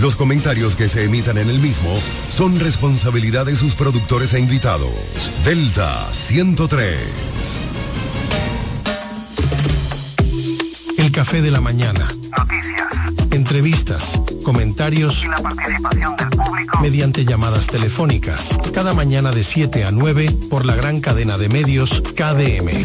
Los comentarios que se emitan en el mismo son responsabilidad de sus productores e invitados. Delta 103. El café de la mañana. Noticias. Entrevistas, comentarios Y la participación del público. mediante llamadas telefónicas. Cada mañana de 7 a 9 por la gran cadena de medios KDM.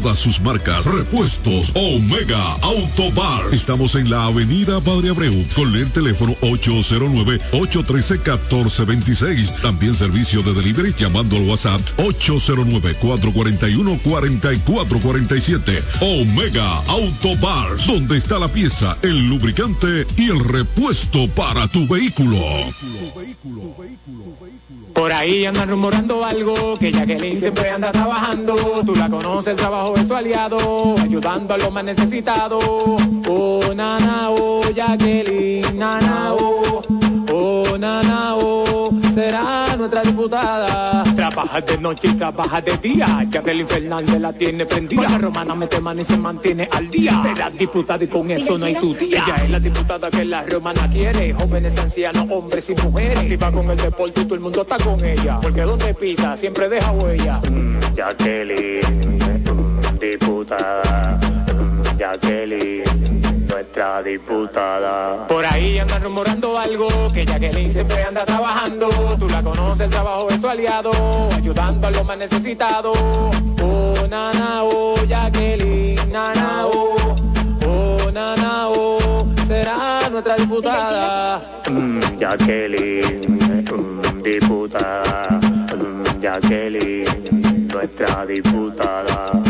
todas sus marcas. Repuestos Omega Auto Bar. Estamos en la avenida Padre Abreu con el teléfono 809-813-1426. También servicio de delivery llamando al WhatsApp 809-441-4447. Omega Auto Bar. Donde está la pieza, el lubricante y el repuesto para tu vehículo. Por ahí andan rumorando algo, que Jacqueline siempre anda trabajando. Tú la conoces, el trabajo es su aliado, ayudando a los más necesitados. Oh, nana, oh, Jacqueline, nana, oh, oh, nana, oh, será nuestra diputada. Trabaja de noche y trabaja de día. Jacqueline Fernández la tiene prendida. La romana mete mano y se mantiene al día. Será diputada y con eso no hay tu día. Ella es la diputada que la romana quiere. Jóvenes, ancianos, hombres y mujeres. Activa con el deporte y todo el mundo está con ella. Porque donde pisa siempre deja huella. Mm, Jacqueline, diputada. Mm, Jacqueline, nuestra diputada. Por ahí andan rumorando algo, que Jacqueline siempre anda trabajando. Tú la conoces, el trabajo es su aliado, ayudando a los más necesitados. Oh, nana, oh, Jacqueline, nana, oh, oh, nana, oh, será nuestra diputada. Mm, Jacqueline, mm, diputada. Mm, Jacqueline, nuestra diputada.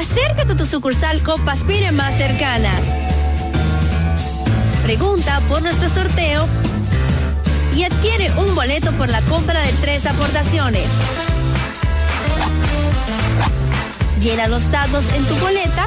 Acércate a tu sucursal Copa Aspire más cercana. Pregunta por nuestro sorteo y adquiere un boleto por la compra de tres aportaciones. Llena los datos en tu boleta.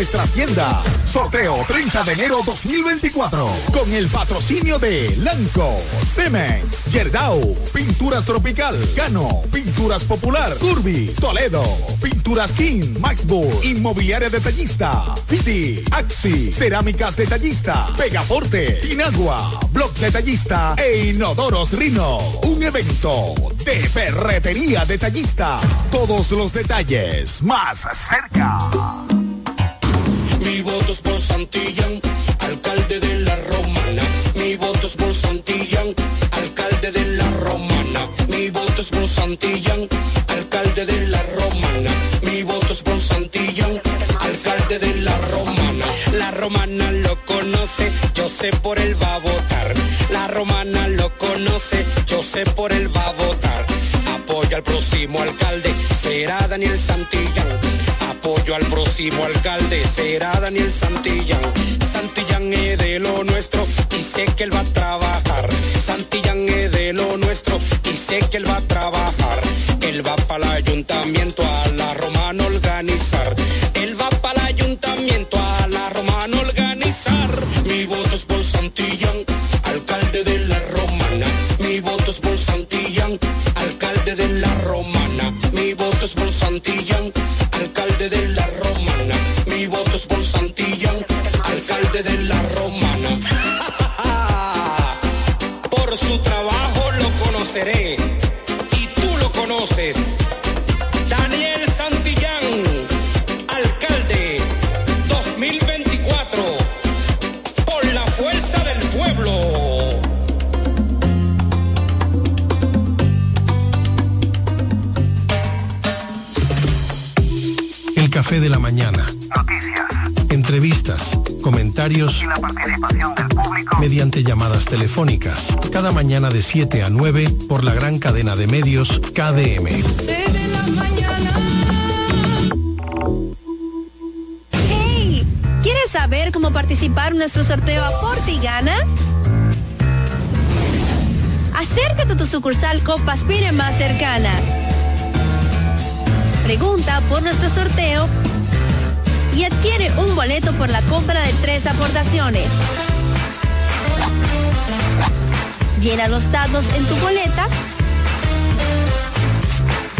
nuestras tiendas. Sorteo 30 de enero 2024. Con el patrocinio de Lanco, Cemex, Yerdau, Pinturas Tropical, Cano, Pinturas Popular, Curvi, Toledo, Pinturas King, Maxburg, Inmobiliaria Detallista, Fiti, Axi, Cerámicas Detallista, Pegaforte, Inagua, Blog Detallista e Inodoros Rino. Un evento de ferretería detallista. Todos los detalles más cerca. Santillán, alcalde de la Romana. Mi voto es por Santillán, alcalde de la Romana. Mi voto es por Santillán, alcalde de la Romana. Mi voto es por Santillán, alcalde de la Romana. La Romana lo conoce, yo sé por él va a votar. La Romana lo conoce, yo sé por él va a votar. Apoya al próximo alcalde, será Daniel Santillán apoyo al próximo alcalde, será Daniel Santillán. Santillán es de lo nuestro y sé que él va a trabajar. Santillán es de lo nuestro y sé que él va a trabajar. Él va para el ayuntamiento a la romana organizar. Él va para el ayuntamiento a la romana organizar. Mi voto es por Santillán, alcalde de la romana. Mi voto es por Santillán, alcalde de la romana. Mi voto es por Santillán alcalde de la Romana. Por su trabajo lo conoceré y tú lo conoces. Comentarios Y la participación del público. mediante llamadas telefónicas. Cada mañana de 7 a 9 por la gran cadena de medios KDM. ¡Hey! ¿Quieres saber cómo participar en nuestro sorteo Aporte y Gana? Acércate a tu sucursal Copaspire más cercana. Pregunta por nuestro sorteo y adquiere un boleto por la compra de tres aportaciones. Llena los datos en tu boleta.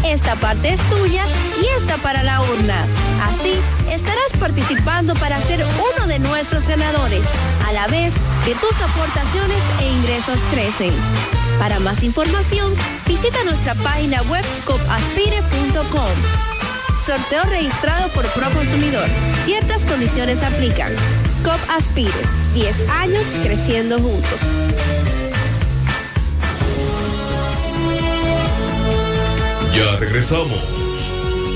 Esta parte es tuya y esta para la urna. Así estarás participando para ser uno de nuestros ganadores, a la vez que tus aportaciones e ingresos crecen. Para más información, visita nuestra página web copaspire.com. Sorteo registrado por Proconsumidor. Ciertas condiciones aplican. COP Aspire. 10 años creciendo juntos. Ya regresamos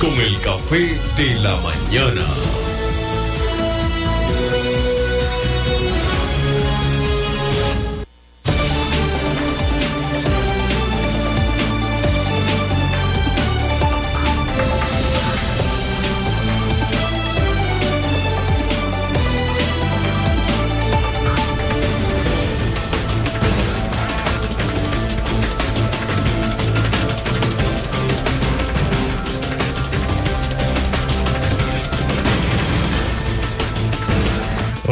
con el café de la mañana.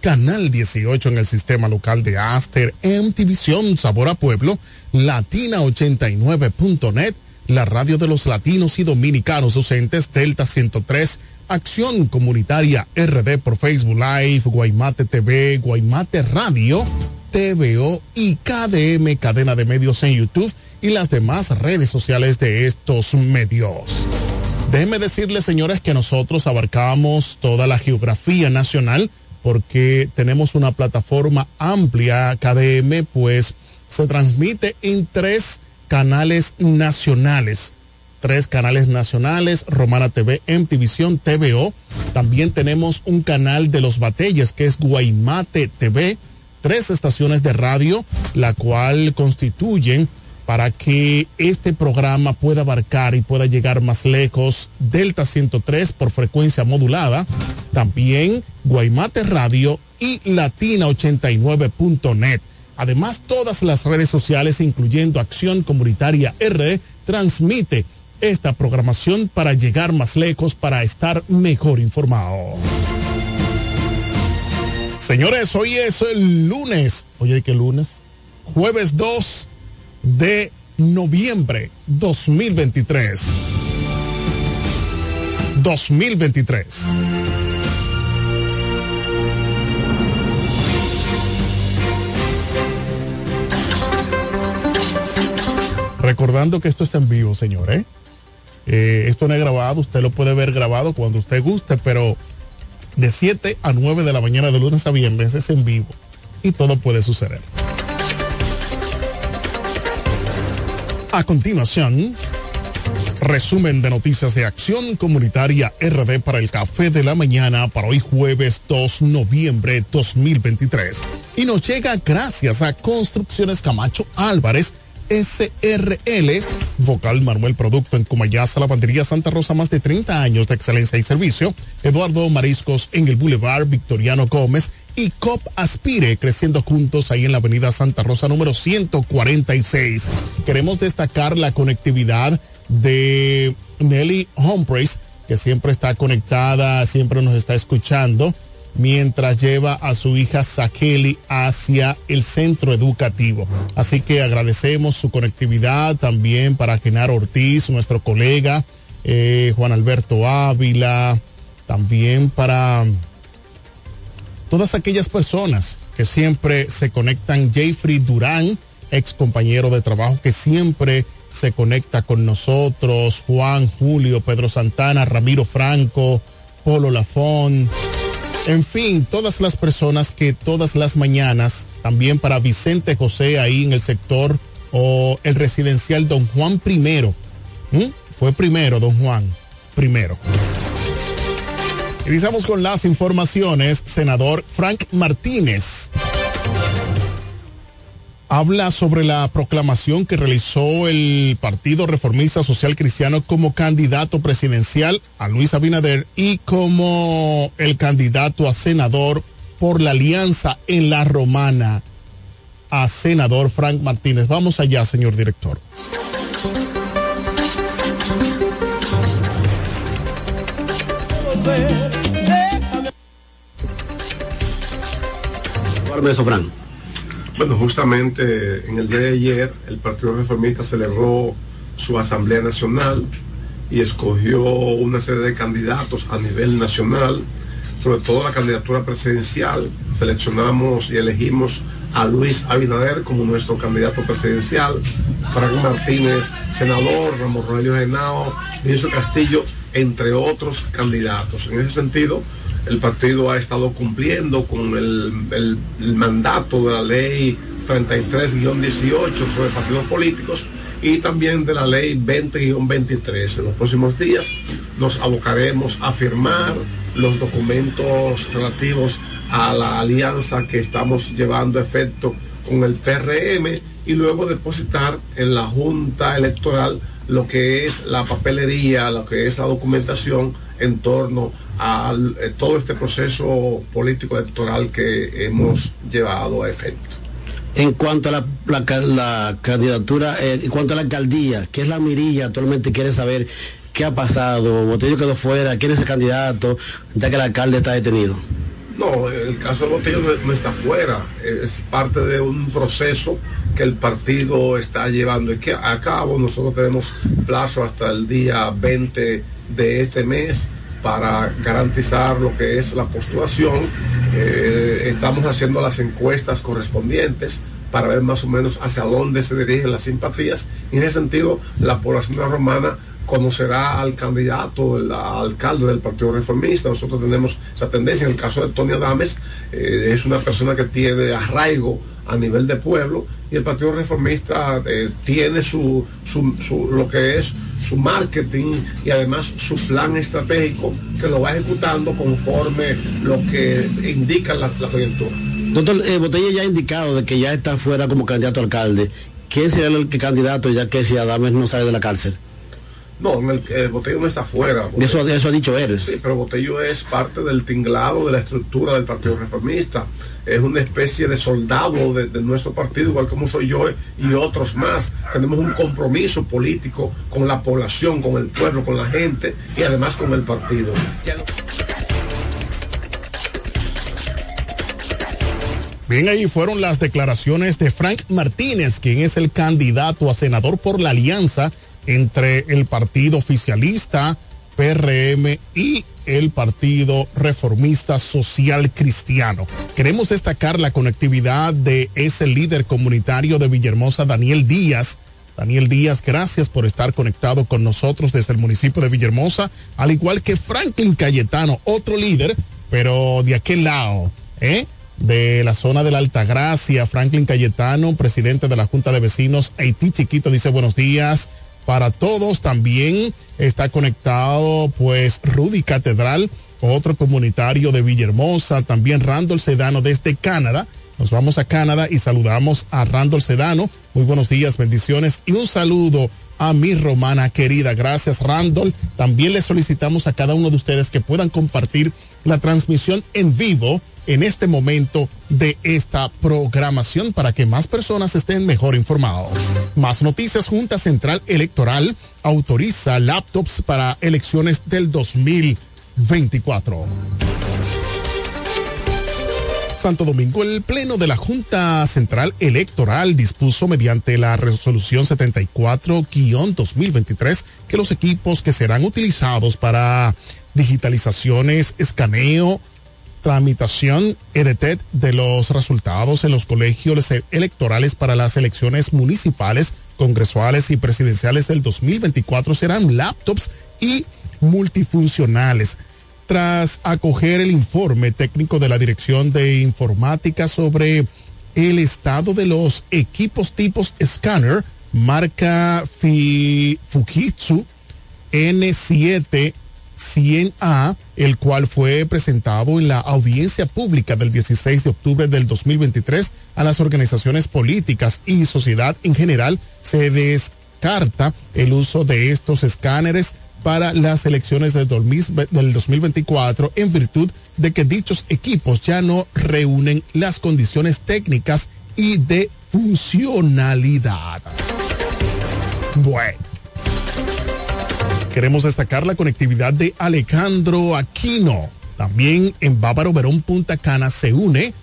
Canal 18 en el sistema local de Aster, MTVision Sabor a Pueblo, Latina89.net, la radio de los latinos y dominicanos docentes Delta 103, Acción Comunitaria RD por Facebook Live, Guaymate TV, Guaymate Radio, TVO y KDM Cadena de Medios en YouTube y las demás redes sociales de estos medios. Déjenme decirles, señores, que nosotros abarcamos toda la geografía nacional porque tenemos una plataforma amplia, KDM, pues se transmite en tres canales nacionales. Tres canales nacionales, Romana TV, MTVision, TVO. También tenemos un canal de los Batelles, que es Guaymate TV. Tres estaciones de radio, la cual constituyen para que este programa pueda abarcar y pueda llegar más lejos. Delta 103 por frecuencia modulada, también Guaymate Radio y Latina89.net. Además, todas las redes sociales, incluyendo Acción Comunitaria R, transmite esta programación para llegar más lejos, para estar mejor informado. Señores, hoy es el lunes. Oye, ¿qué lunes? Jueves 2 de noviembre 2023. 2023. Recordando que esto es en vivo, señor, ¿eh? Eh, esto no es grabado, usted lo puede ver grabado cuando usted guste, pero de 7 a 9 de la mañana de lunes a viernes es en vivo y todo puede suceder. A continuación, resumen de noticias de Acción Comunitaria RD para el Café de la Mañana para hoy jueves 2 de noviembre 2023. Y nos llega gracias a Construcciones Camacho Álvarez, SRL. Vocal Manuel Producto en Cumayasa, Lavandería Santa Rosa, más de 30 años de excelencia y servicio. Eduardo Mariscos en el Boulevard Victoriano Gómez y COP Aspire, creciendo juntos ahí en la Avenida Santa Rosa número 146. Queremos destacar la conectividad de Nelly Humphreys, que siempre está conectada, siempre nos está escuchando mientras lleva a su hija Sakeli hacia el centro educativo. Así que agradecemos su conectividad también para Genaro Ortiz, nuestro colega, eh, Juan Alberto Ávila, también para todas aquellas personas que siempre se conectan, Jeffrey Durán, ex compañero de trabajo que siempre se conecta con nosotros, Juan, Julio, Pedro Santana, Ramiro Franco, Polo Lafón. En fin, todas las personas que todas las mañanas, también para Vicente José ahí en el sector o el residencial Don Juan primero. Fue primero, Don Juan, primero. Iniciamos con las informaciones. Senador Frank Martínez habla sobre la proclamación que realizó el Partido Reformista Social Cristiano como candidato presidencial a Luis Abinader y como el candidato a senador por la alianza en la romana a senador Frank Martínez. Vamos allá, señor director. Eso, Frank. Bueno, justamente en el día de ayer el Partido Reformista celebró su Asamblea Nacional y escogió una serie de candidatos a nivel nacional, sobre todo la candidatura presidencial. Seleccionamos y elegimos a Luis Abinader como nuestro candidato presidencial, Frank Martínez, senador, Ramón Rogelio Genao, Dionisio Castillo, entre otros candidatos. En ese sentido, el partido ha estado cumpliendo con el, mandato de la ley 33-18 sobre partidos políticos y también de la ley 20-23. En los próximos días nos abocaremos a firmar los documentos relativos a la alianza que estamos llevando a efecto con el PRM y luego depositar en la Junta Electoral lo que es la papelería, lo que es la documentación en torno eh, todo este proceso político electoral que hemos llevado a efecto. En cuanto a la, la ca- la candidatura, eh, en cuanto a la alcaldía, ¿qué es la mirilla? Actualmente quiere saber qué ha pasado, Botello quedó fuera, quién es el candidato, ya que el alcalde está detenido. No, el caso de Botello no, no está fuera, es parte de un proceso que el partido está llevando y que a cabo. Nosotros tenemos plazo hasta el día 20 de este mes para garantizar lo que es la postulación. Eh, estamos haciendo las encuestas correspondientes para ver más o menos hacia dónde se dirigen las simpatías. Y en ese sentido, la población romana conocerá al candidato, el alcalde del Partido Reformista. Nosotros tenemos esa tendencia. En el caso de Tony Adames, eh, es una persona que tiene arraigo a nivel de pueblo y el Partido Reformista eh, tiene su, su- lo que es su marketing y además su plan estratégico que lo va ejecutando conforme lo que indica la, la coyuntura. Doctor, eh, Botella ya ha indicado de que ya está fuera como candidato a alcalde. ¿Quién sería el candidato ya que si Adames no sale de la cárcel? No, en el, el Botello no está fuera. Eso, eso ha dicho él. Sí, pero Botello es parte del tinglado de la estructura del Partido Reformista. Es una especie de soldado de, de nuestro partido, igual como soy yo y otros más. Tenemos un compromiso político con la población, con el pueblo, con la gente y además con el partido. Bien, ahí fueron las declaraciones de Frank Martínez, quien es el candidato a senador por la alianza entre el partido oficialista PRM y el Partido Reformista Social Cristiano. Queremos destacar la conectividad de ese líder comunitario de Villahermosa, Daniel Díaz. Daniel Díaz, gracias por estar conectado con nosotros desde el municipio de Villahermosa, al igual que Franklin Cayetano, otro líder, pero de aquel lado, ¿eh? de la zona de la Altagracia, Franklin Cayetano, presidente de la Junta de Vecinos Haití Chiquito, dice buenos días para todos. También está conectado pues Rudy Catedral, otro comunitario de Villahermosa, también Randall Sedano desde Canadá. Nos vamos a Canadá y saludamos a Randall Sedano. Muy buenos días, bendiciones y un saludo a mi romana querida. Gracias, Randall. También le solicitamos a cada uno de ustedes que puedan compartir la transmisión en vivo en este momento de esta programación para que más personas estén mejor informados. Más noticias, Junta Central Electoral autoriza laptops para elecciones del 2024. Santo Domingo, el Pleno de la Junta Central Electoral dispuso mediante la resolución 74-2023 que los equipos que serán utilizados para digitalizaciones, escaneo, tramitación EDT de los resultados en los colegios electorales para las elecciones municipales, congresuales y presidenciales del 2024 serán laptops y multifuncionales. Tras acoger el informe técnico de la Dirección de Informática sobre el estado de los equipos tipos Scanner, marca Fujitsu N7 100A, el cual fue presentado en la audiencia pública del 16 de octubre del 2023 a las organizaciones políticas y sociedad en general, se descarta el uso de estos escáneres para las elecciones del 2024 en virtud de que dichos equipos ya no reúnen las condiciones técnicas y de funcionalidad. Bueno. Queremos destacar la conectividad de Alejandro Aquino. También en Bávaro Verón Punta Cana se une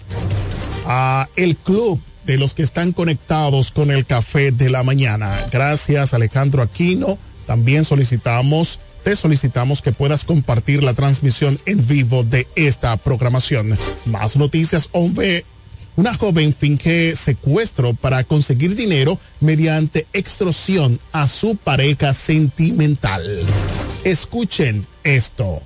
a el club de los que están conectados con el café de la mañana. Gracias Alejandro Aquino también solicitamos, te solicitamos que puedas compartir la transmisión en vivo de esta programación. Más noticias, hombre. Una joven finge secuestro para conseguir dinero mediante extorsión a su pareja sentimental. Escuchen esto.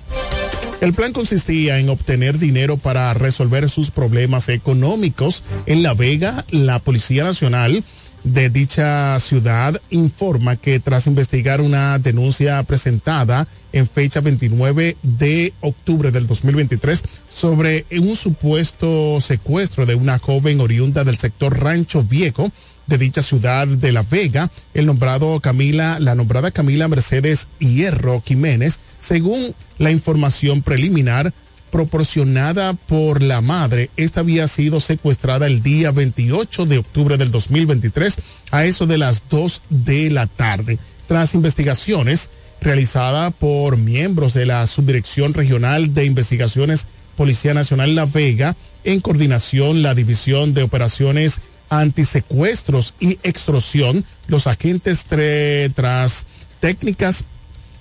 El plan consistía en obtener dinero para resolver sus problemas económicos. En La Vega, la Policía Nacional de dicha ciudad informa que tras investigar una denuncia presentada en fecha 29 de octubre del 2023 sobre un supuesto secuestro de una joven oriunda del sector Rancho Viejo de dicha ciudad de La Vega, el nombrado Camila, la nombrada Camila Mercedes Hierro Jiménez, según la información preliminar, proporcionada por la madre. Esta había sido secuestrada el día 28 de octubre del 2023 a eso de las 2 de la tarde. Tras investigaciones realizadas por miembros de la Subdirección Regional de Investigaciones Policía Nacional La Vega, en coordinación la División de Operaciones Antisecuestros y Extorsión, los agentes tras técnicas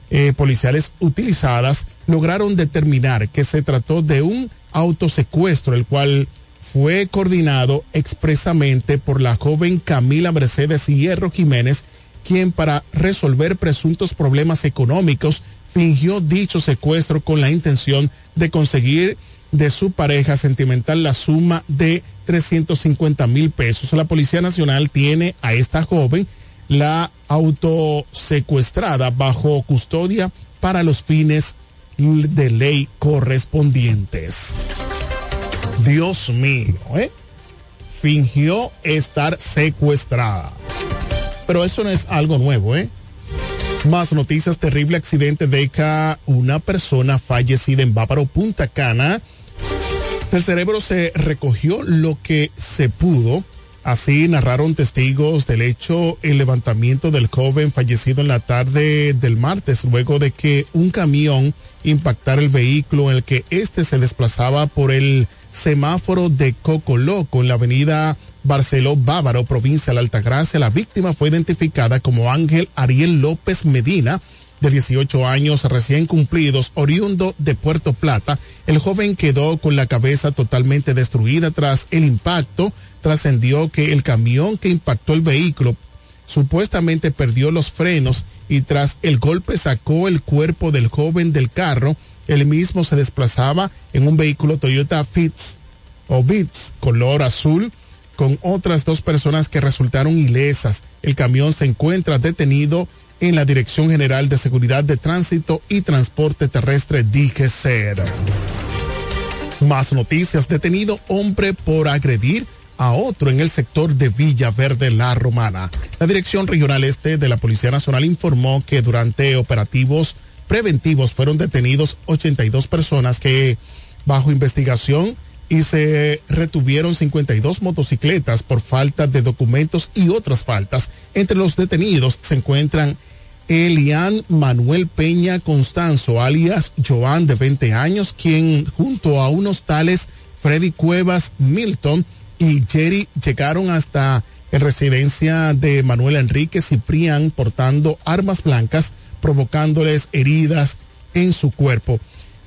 eh, policiales utilizadas lograron determinar que se trató de un autosecuestro, el cual fue coordinado expresamente por la joven Camila Mercedes Hierro Jiménez, quien para resolver presuntos problemas económicos fingió dicho secuestro con la intención de conseguir de su pareja sentimental la suma de 350 mil pesos. La Policía Nacional tiene a esta joven la autosecuestrada bajo custodia para los fines de ley correspondientes. Dios mío, ¿eh? Fingió estar secuestrada. Pero eso no es algo nuevo, ¿eh? Más noticias, terrible accidente deja una persona fallecida en Bávaro, Punta Cana. Del cerebro se recogió lo que se pudo Así narraron testigos del hecho el levantamiento del joven fallecido en la tarde del martes luego de que un camión impactara el vehículo en el que éste se desplazaba por el semáforo de Cocoloco en la avenida Barceló Bávaro, provincia de la Altagracia. La víctima fue identificada como Ángel Ariel López Medina, de 18 años recién cumplidos, oriundo de Puerto Plata, el joven quedó con la cabeza totalmente destruida tras el impacto. Trascendió que el camión que impactó el vehículo supuestamente perdió los frenos y tras el golpe sacó el cuerpo del joven del carro. El mismo se desplazaba en un vehículo Toyota Fitz o Bits color azul con otras dos personas que resultaron ilesas. El camión se encuentra detenido en la Dirección General de Seguridad de Tránsito y Transporte Terrestre DGCED. Más noticias. Detenido hombre por agredir a otro en el sector de Villa Verde La Romana. La Dirección Regional Este de la Policía Nacional informó que durante operativos preventivos fueron detenidos 82 personas que bajo investigación y se retuvieron 52 motocicletas por falta de documentos y otras faltas. Entre los detenidos se encuentran Elian Manuel Peña Constanzo, alias Joan de 20 años, quien junto a unos tales Freddy Cuevas Milton y Jerry llegaron hasta la residencia de Manuel Enrique Ciprián portando armas blancas, provocándoles heridas en su cuerpo.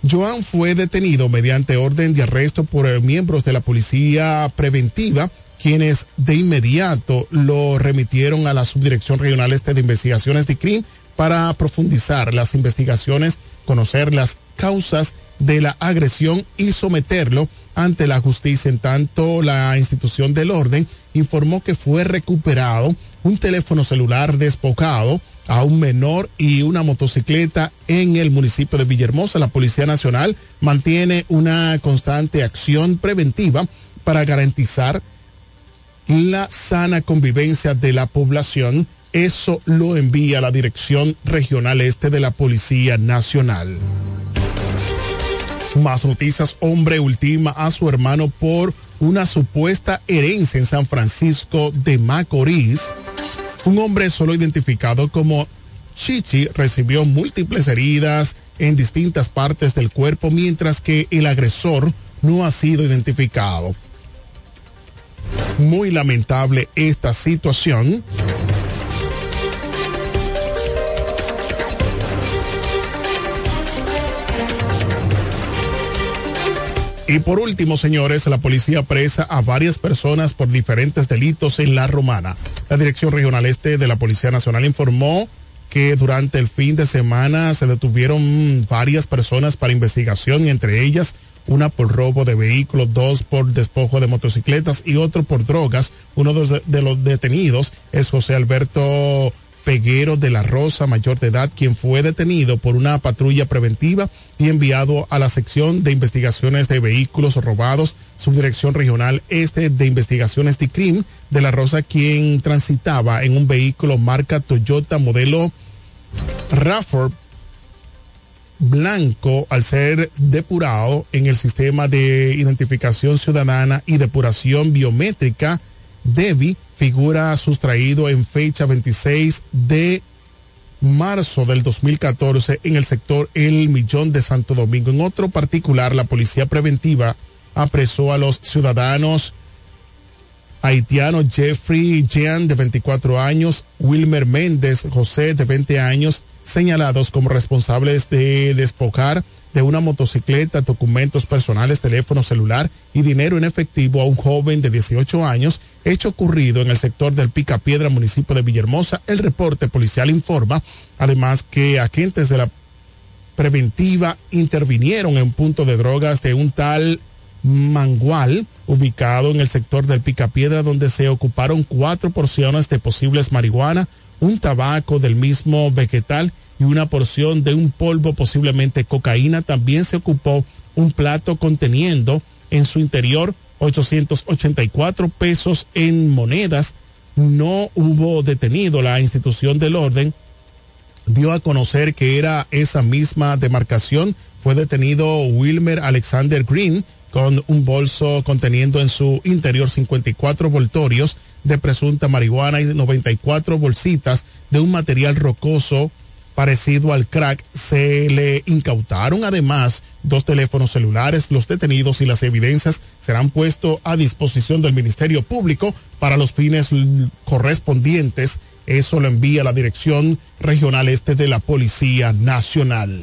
Joan fue detenido mediante orden de arresto por miembros de la policía preventiva, quienes de inmediato lo remitieron a la Subdirección Regional Este de Investigaciones de CRIM para profundizar las investigaciones, conocer las causas de la agresión y someterlo ante la justicia. En tanto, la institución del orden informó que fue recuperado un teléfono celular despojado a un menor y una motocicleta en el municipio de Villahermosa. La Policía Nacional mantiene una constante acción preventiva para garantizar la sana convivencia de la población. Eso lo envía la Dirección Regional Este de la Policía Nacional. Más noticias, hombre ultima a su hermano por una supuesta herencia en San Francisco de Macorís. Un hombre solo identificado como Chichi recibió múltiples heridas en distintas partes del cuerpo, mientras que el agresor no ha sido identificado. Muy lamentable esta situación. Y por último, señores, la policía presa a varias personas por diferentes delitos en La Romana. La Dirección Regional Este de la Policía Nacional informó que durante el fin de semana se detuvieron varias personas para investigación, entre ellas una por robo de vehículos, dos por despojo de motocicletas y otro por drogas. Uno de los detenidos es José Alberto Peguero de la Rosa, mayor de edad, quien fue detenido por una patrulla preventiva y enviado a la sección de investigaciones de vehículos robados, subdirección regional este de investigaciones de CRIM de la Rosa, quien transitaba en un vehículo marca Toyota modelo Rafford blanco al ser depurado en el sistema de identificación ciudadana y depuración biométrica DEVI figura sustraído en fecha 26 de marzo del 2014 en el sector El Millón de Santo Domingo. En otro particular, la policía preventiva apresó a los ciudadanos haitianos Jeffrey Jean de 24 años, Wilmer Méndez José de 20 años, señalados como responsables de despojar de una motocicleta, documentos personales, teléfono celular y dinero en efectivo a un joven de 18 años, hecho ocurrido en el sector del Picapiedra, municipio de Villahermosa. El reporte policial informa, además, que agentes de la preventiva intervinieron en un punto de drogas de un tal Mangual, ubicado en el sector del Picapiedra, donde se ocuparon cuatro porciones de posibles marihuana, un tabaco del mismo vegetal y una porción de un polvo posiblemente cocaína. También se ocupó un plato conteniendo en su interior 884 pesos en monedas. No hubo detenido. La institución del orden dio a conocer que era esa misma demarcación. Fue detenido Wilmer Alexander Green con un bolso conteniendo en su interior 54 voltorios de presunta marihuana y 94 bolsitas de un material rocoso parecido al crack. Se le incautaron además dos teléfonos celulares. Los detenidos y las evidencias serán puestos a disposición del Ministerio Público para los fines correspondientes. Eso lo envía la Dirección Regional Este de la Policía Nacional.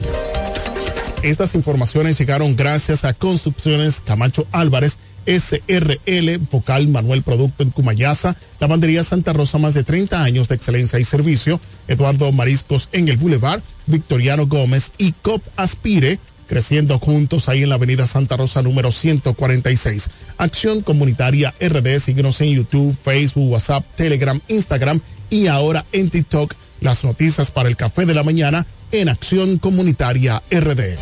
Estas informaciones llegaron gracias a Construcciones Camacho Álvarez, SRL, Vocal Manuel Producto en Cumayasa, Lavandería Santa Rosa, más de 30 años de excelencia y servicio, Eduardo Mariscos en el Boulevard, Victoriano Gómez y COP Aspire, creciendo juntos ahí en la Avenida Santa Rosa número 146. Acción Comunitaria RD, síguenos en YouTube, Facebook, WhatsApp, Telegram, Instagram y ahora en TikTok. Las noticias para el café de la mañana en Acción Comunitaria RD.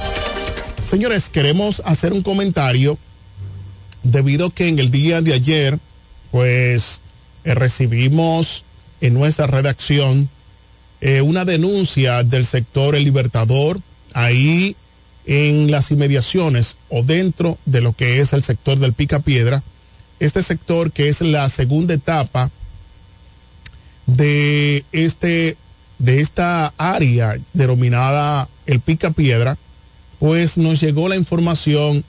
Señores, queremos hacer un comentario debido que en el día de ayer pues eh, recibimos en nuestra redacción eh, una denuncia del sector El Libertador, ahí en las inmediaciones o dentro de lo que es el sector del Pica Piedra, este sector que es la segunda etapa de este de esta área denominada el Pica Piedra, pues nos llegó la información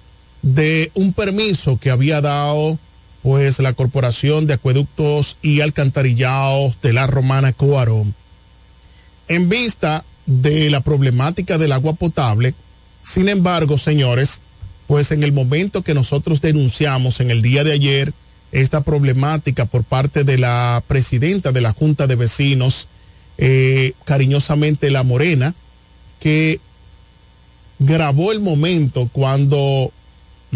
de un permiso que había dado pues la Corporación de Acueductos y Alcantarillados de la Romana Coarón. En vista de la problemática del agua potable, sin embargo, señores, pues en el momento que nosotros denunciamos en el día de ayer esta problemática por parte de la presidenta de la Junta de Vecinos, eh, cariñosamente La Morena, que grabó el momento cuando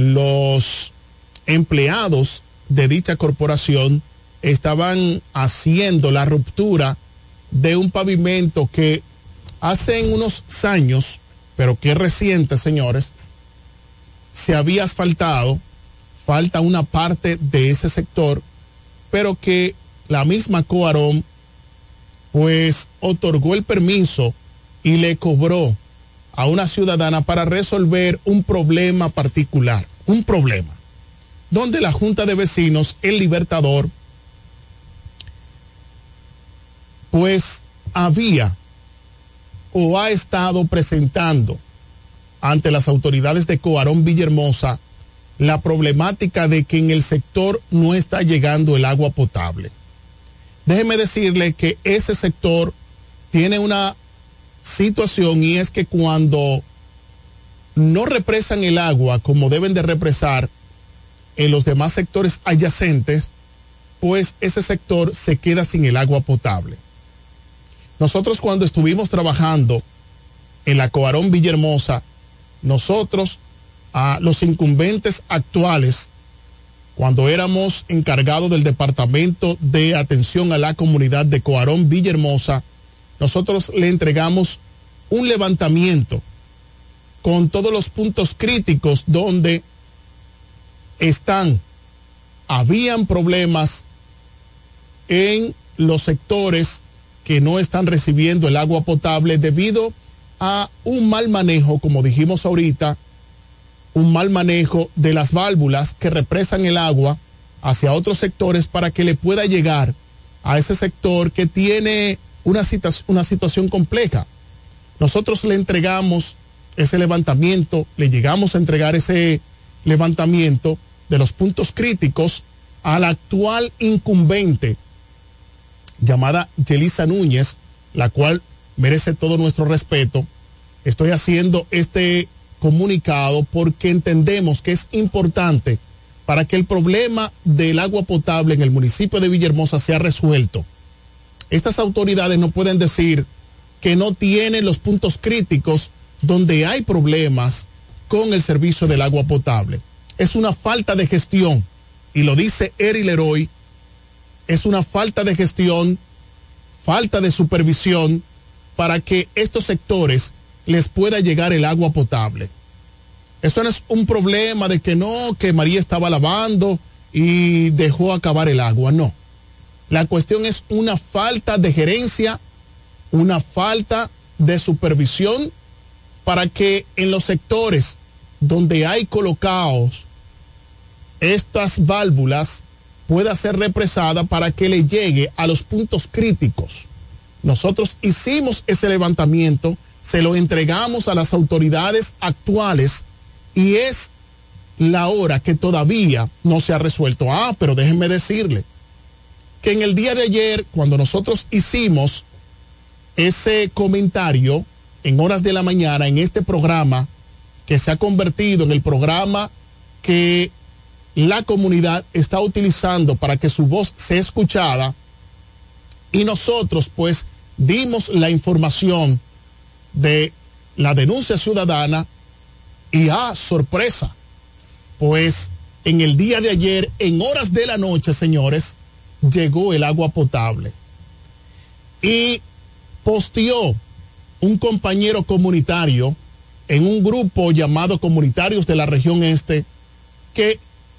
los empleados de dicha corporación estaban haciendo la ruptura de un pavimento que hace unos años, pero que es reciente, señores, se había asfaltado, falta una parte de ese sector, pero que la misma Coarón pues otorgó el permiso y le cobró a una ciudadana para resolver un problema particular, un problema, donde la Junta de Vecinos, el Libertador, pues había o ha estado presentando ante las autoridades de Coarón Villahermosa la problemática de que en el sector no está llegando el agua potable. Déjeme decirle que ese sector tiene una situación y es que cuando no represan el agua como deben de represar en los demás sectores adyacentes, pues ese sector se queda sin el agua potable. Nosotros cuando estuvimos trabajando en la Coarón Villahermosa, nosotros, a los incumbentes actuales, cuando éramos encargados del Departamento de Atención a la Comunidad de Coarón Villahermosa, nosotros le entregamos un levantamiento con todos los puntos críticos donde están, habían problemas en los sectores que no están recibiendo el agua potable debido a un mal manejo, como dijimos ahorita, un mal manejo de las válvulas que represan el agua hacia otros sectores para que le pueda llegar a ese sector que tiene una, una situación compleja. Nosotros le entregamos ese levantamiento, le llegamos a entregar ese levantamiento de los puntos críticos a la actual incumbente llamada Yelisa Núñez, la cual merece todo nuestro respeto. Estoy haciendo este comunicado porque entendemos que es importante para que el problema del agua potable en el municipio de Villahermosa sea resuelto. Estas autoridades no pueden decir que no tienen los puntos críticos donde hay problemas con el servicio del agua potable. Es una falta de gestión, y lo dice Eri Leroy, es una falta de gestión, falta de supervisión para que estos sectores les pueda llegar el agua potable. Eso no es un problema de que no, que María estaba lavando y dejó acabar el agua, no. La cuestión es una falta de gerencia, una falta de supervisión para que en los sectores donde hay colocados estas válvulas pueda ser represada para que le llegue a los puntos críticos. Nosotros hicimos ese levantamiento, se lo entregamos a las autoridades actuales y es la hora que todavía no se ha resuelto. Ah, pero déjenme decirle que en el día de ayer, cuando nosotros hicimos ese comentario en horas de la mañana en este programa, que se ha convertido en el programa que la comunidad está utilizando para que su voz sea escuchada, y nosotros pues dimos la información de la denuncia ciudadana y ah, sorpresa, pues en el día de ayer, en horas de la noche, señores, llegó el agua potable. Y posteó un compañero comunitario en un grupo llamado Comunitarios de la Región Este, que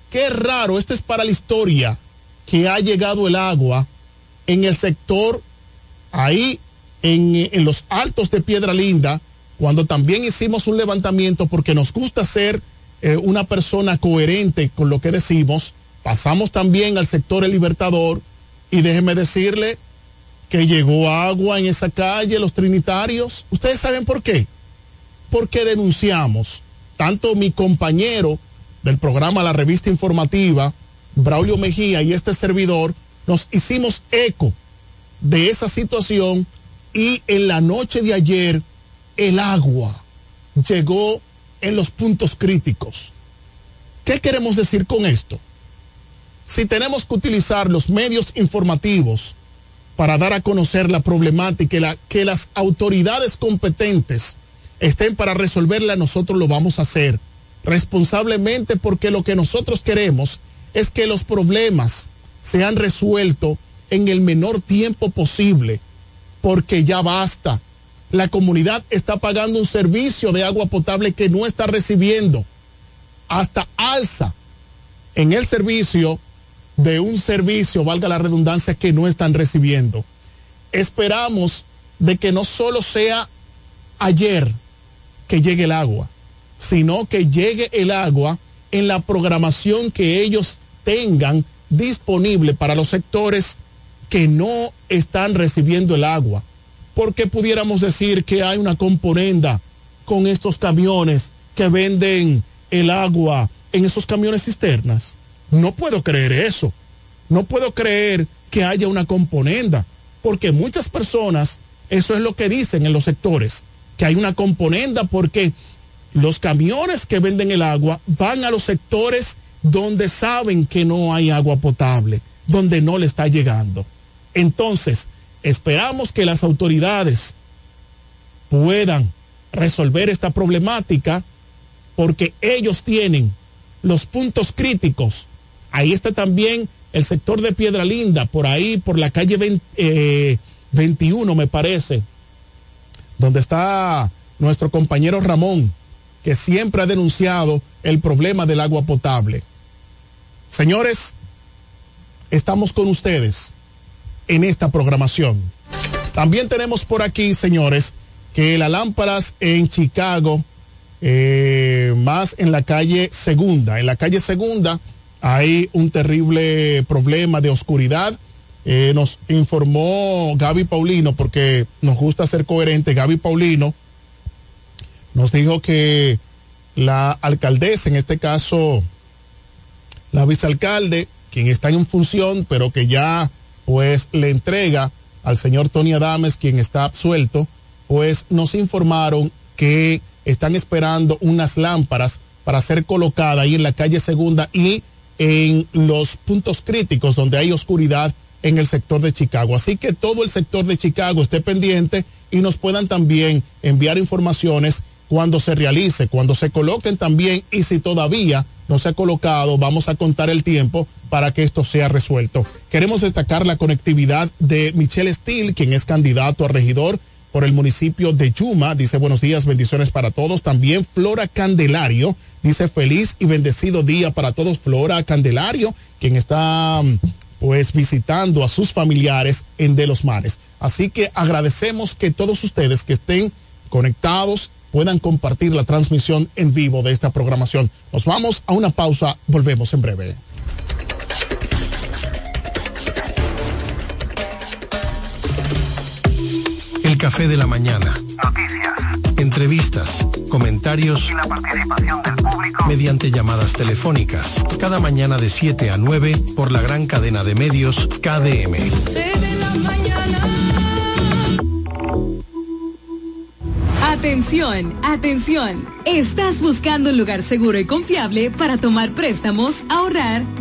qué raro, esto es para la historia, que ha llegado el agua en el sector ahí en, en los altos de Piedra Linda, cuando también hicimos un levantamiento porque nos gusta ser eh, una persona coherente con lo que decimos, pasamos también al sector El Libertador y déjeme decirle que llegó agua en esa calle, los trinitarios. ¿Ustedes saben por qué? Porque denunciamos, tanto mi compañero del programa La Revista Informativa, Braulio Mejía y este servidor, nos hicimos eco de esa situación y en la noche de ayer el agua llegó en los puntos críticos. ¿Qué queremos decir con esto? Si tenemos que utilizar los medios informativos para dar a conocer la problemática y la, que las autoridades competentes estén para resolverla, nosotros lo vamos a hacer responsablemente porque lo que nosotros queremos es que los problemas sean resueltos en el menor tiempo posible, porque ya basta. La comunidad está pagando un servicio de agua potable que no está recibiendo. Hasta alza en el servicio de un servicio, valga la redundancia, que no están recibiendo. Esperamos de que no solo sea ayer que llegue el agua, sino que llegue el agua en la programación que ellos tengan disponible para los sectores que no están recibiendo el agua. Porque pudiéramos decir que hay una componenda con estos camiones que venden el agua en esos camiones cisternas. No puedo creer eso. No puedo creer que haya una componenda, porque muchas personas, eso es lo que dicen en los sectores, que hay una componenda porque los camiones que venden el agua van a los sectores donde saben que no hay agua potable, donde no le está llegando. Entonces, esperamos que las autoridades puedan resolver esta problemática porque ellos tienen los puntos críticos. Ahí está también el sector de Piedra Linda, por ahí, por la calle 20, eh, 21, me parece, donde está nuestro compañero Ramón, que siempre ha denunciado el problema del agua potable. Señores, estamos con ustedes en esta programación. También tenemos por aquí, señores, que las lámparas en Chicago, eh, más en la calle Segunda, en la calle Segunda hay un terrible problema de oscuridad. Eh, nos informó Gaby Paulino, porque nos gusta ser coherente, Gaby Paulino nos dijo que la alcaldesa, en este caso la vicealcalde, quien está en función, pero que ya pues le entrega al señor Tony Adames, quien está absuelto, pues nos informaron que están esperando unas lámparas para ser colocadas ahí en la calle segunda y en los puntos críticos donde hay oscuridad en el sector de Chicago. Así que todo el sector de Chicago esté pendiente y nos puedan también enviar informaciones cuando se realice, cuando se coloquen también y si todavía no se ha colocado, vamos a contar el tiempo para que esto sea resuelto. Queremos destacar la conectividad de Michelle Steele, quien es candidato a regidor por el municipio de Yuma. Dice buenos días, bendiciones para todos. También Flora Candelario dice feliz y bendecido día para todos. Flora Candelario, quien está pues visitando a sus familiares en De los Mares. Así que agradecemos que todos ustedes que estén conectados puedan compartir la transmisión en vivo de esta programación. Nos vamos a una pausa, volvemos en breve. El café de la mañana. Entrevistas, comentarios Y la participación del público. mediante llamadas telefónicas. Cada mañana de 7 a 9 por la gran cadena de medios KDM. Atención, atención. ¿Estás buscando un lugar seguro y confiable para tomar préstamos, ahorrar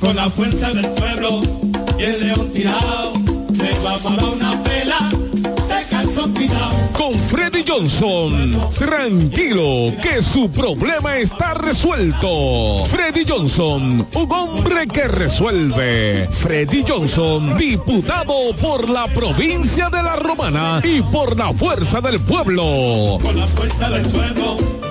Con la fuerza del pueblo y el león tirado. Le vamos a dar una pela. Con Freddy Johnson, tranquilo que su problema está resuelto. Freddy Johnson, un hombre que resuelve. Freddy Johnson, diputado por la provincia de La Romana y por la fuerza del pueblo. Con la fuerza del pueblo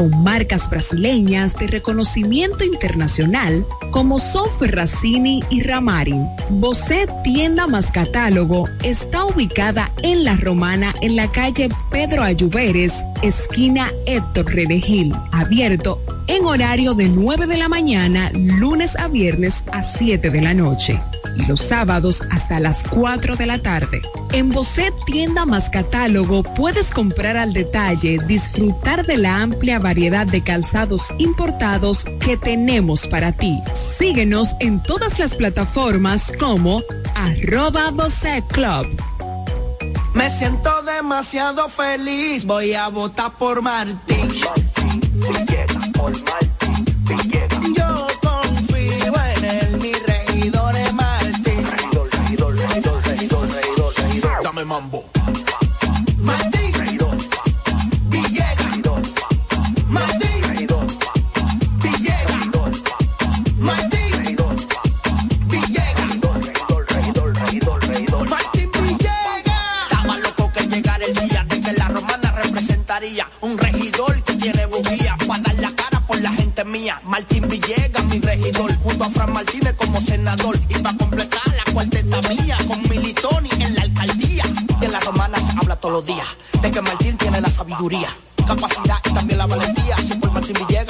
con marcas brasileñas de reconocimiento internacional como son Ferracini y Ramarin. Bocet Tienda más Catálogo está ubicada en La Romana en la calle Pedro Ayuberes, esquina Héctor Redegil, abierto en horario de 9 de la mañana, lunes a viernes a 7 de la noche y los sábados hasta las 4 de la tarde. En Bocet Tienda más Catálogo puedes comprar al detalle, disfrutar de la amplia variedad de calzados importados que tenemos para ti. Síguenos en todas las plataformas como arroba Bocet Club. Me siento demasiado feliz, voy a votar por Martín. Yo confío en él, mi regidor es Martín. Dame mambo. Martín Villegas, mi regidor, junto a Fran Martínez como senador. Y para completar la cuarteta mía con Militoni en la alcaldía. Y en la romana se habla todos los días de que Martín tiene la sabiduría, capacidad y también la valentía. Si Martín Villegas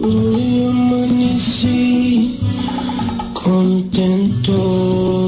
Hoy amanecí contento.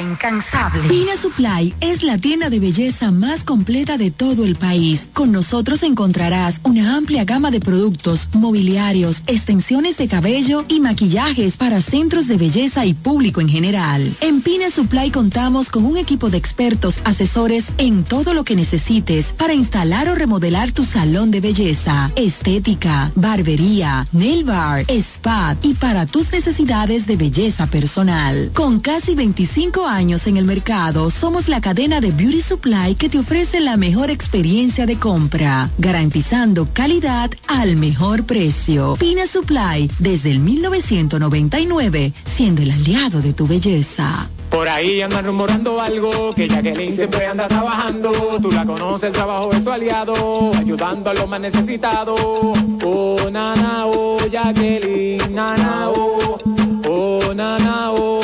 Incansable. Pina Supply es la tienda de belleza más completa de todo el país. Con nosotros encontrarás amplia gama de productos, mobiliarios, extensiones de cabello y maquillajes para centros de belleza y público en general. En Pina Supply contamos con un equipo de expertos asesores en todo lo que necesites para instalar o remodelar tu salón de belleza, estética, barbería, nail bar, spa y para tus necesidades de belleza personal. Con casi 25 años en el mercado, somos la cadena de Beauty Supply que te ofrece la mejor experiencia de compra, garantizando calidad al mejor precio. Pina Supply, desde el 1999, siendo el aliado de tu belleza. Por ahí andan rumorando algo, que Jacqueline siempre anda trabajando. Tú la conoces, el trabajo es su aliado, ayudando a los más necesitados. Oh, nana, oh, Jacqueline, nana, oh, oh, nana, oh,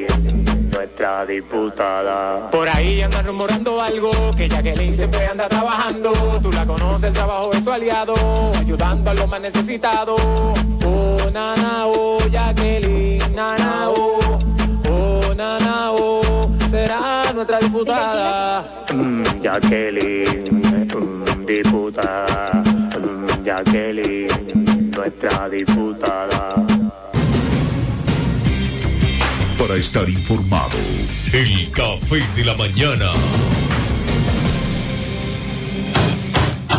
nuestra diputada. Por ahí andan rumorando algo, que Jacqueline siempre anda trabajando. Tú la conoces, el trabajo es su aliado, ayudando a los más necesitados. Oh, nana, oh, Jacqueline, nana, oh, oh, nana, oh, será nuestra diputada. Mm, Jacqueline, mm, diputada, mm, Jacqueline, nuestra diputada. Para estar informado, el café de la mañana.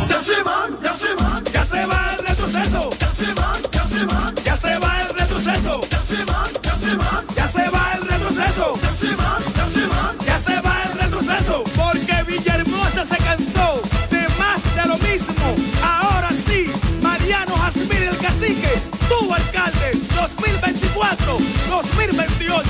Ya se van, ya se van, ya se va el retroceso. Ya se van, ya se van, ya se va el retroceso. Ya se van, ya se van, ya se va el retroceso. Ya se van, ya se van, ya se va el retroceso. Porque Villahermosa se cansó de más de lo mismo. Ahora sí, Mariano Jasmine el cacique, tu alcalde, 2024,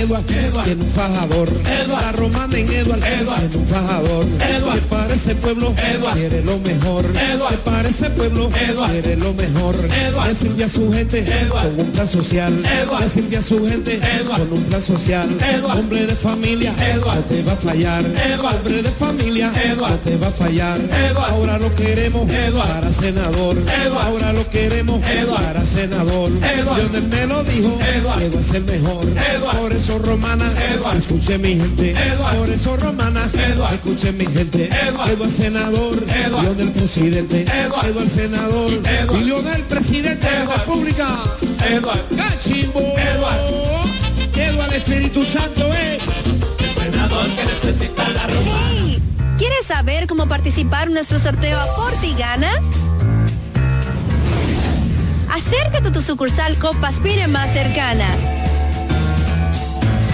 en Eduard, tiene un fajador. La romana en Eduard, tiene un fajador. Que para ese pueblo quiere lo mejor. Que para ese pueblo quiere lo mejor. Que sirve a su gente con un plan social. Que sirve a su gente con un plan social. Hombre de familia, no te va a fallar. Hombre de familia, no te va a fallar. Ahora lo queremos para senador. Ahora lo queremos para senador. Lionel me lo dijo, que va a ser mejor. Por eso romana, escuche mi gente. Por eso romana, escuche mi gente. Eduardo senador, Lionel presidente. Eduardo senador, y Lionel presidente de la República. Cachimbo. Eduardo Espíritu Santo es el senador que necesita la romana. ¿Quieres saber cómo participar en nuestro sorteo Aporte y Gana? Acércate a tu sucursal Copa Aspire más cercana.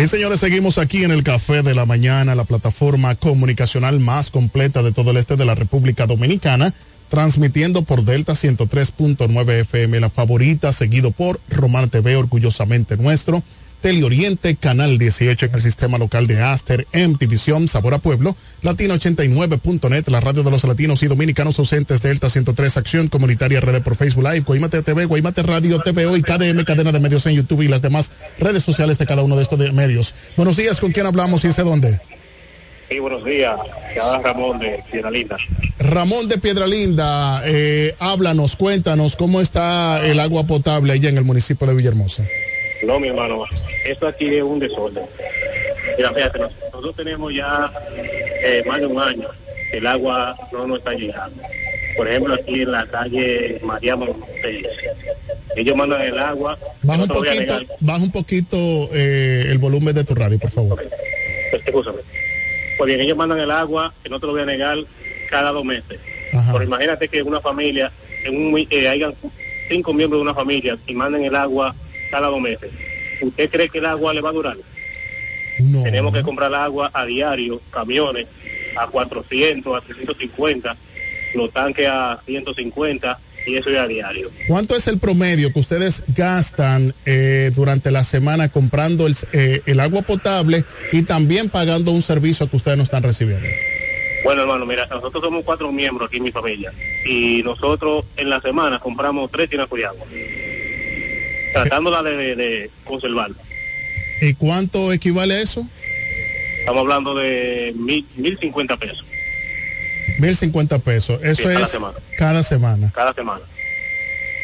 Bien, señores, seguimos aquí en el Café de la Mañana, la plataforma comunicacional más completa de todo el este de la República Dominicana, transmitiendo por Delta 103.9 FM, la favorita, seguido por Román TV, orgullosamente nuestro, Teleoriente, Canal 18 en el sistema local de Aster, MTVision, Sabor a Pueblo, Latino89.net, la radio de los latinos y dominicanos ausentes, Delta 103, Acción Comunitaria, Red por Facebook Live, Guaymate TV, Guaymate Radio, TVO y KDM, cadena de medios en YouTube y las demás redes sociales de cada uno de estos medios. Buenos días, ¿con quién hablamos y ese dónde? Sí, buenos días. Ramón de Piedralinda. Ramón de Piedralinda, eh, háblanos, cuéntanos cómo está el agua potable allá en el municipio de Villahermosa. No, mi hermano, esto aquí es un desorden. Mira, fíjate, nos- nosotros tenemos ya eh, más de un año que el agua no nos está llegando. Por ejemplo, aquí en la calle María Montes, ellos mandan el agua. Baja un poquito, baja un poquito eh, el volumen de tu radio, por favor. pues, escúchame. Pues bien, ellos mandan el agua, que no te lo voy a negar, cada dos meses. Pero imagínate que una familia, en un, eh, hayan cinco miembros de una familia y manden el agua cada dos meses. ¿Usted cree que el agua le va a durar? Tenemos que comprar agua a diario, camiones a 400, a 350, los tanques a 150 y eso es a diario. ¿Cuánto es el promedio que ustedes gastan eh, durante la semana comprando el, eh, el agua potable y también pagando un servicio que ustedes no están recibiendo? Bueno, hermano, mira, nosotros somos cuatro miembros aquí en mi familia y nosotros en la semana compramos tres tinacos de agua, tratándola de, de, conservar. ¿Y cuánto equivale a eso? Estamos hablando de mil, mil cincuenta pesos Mil cincuenta pesos. Eso Sí, cada es semana. cada semana. cada semana.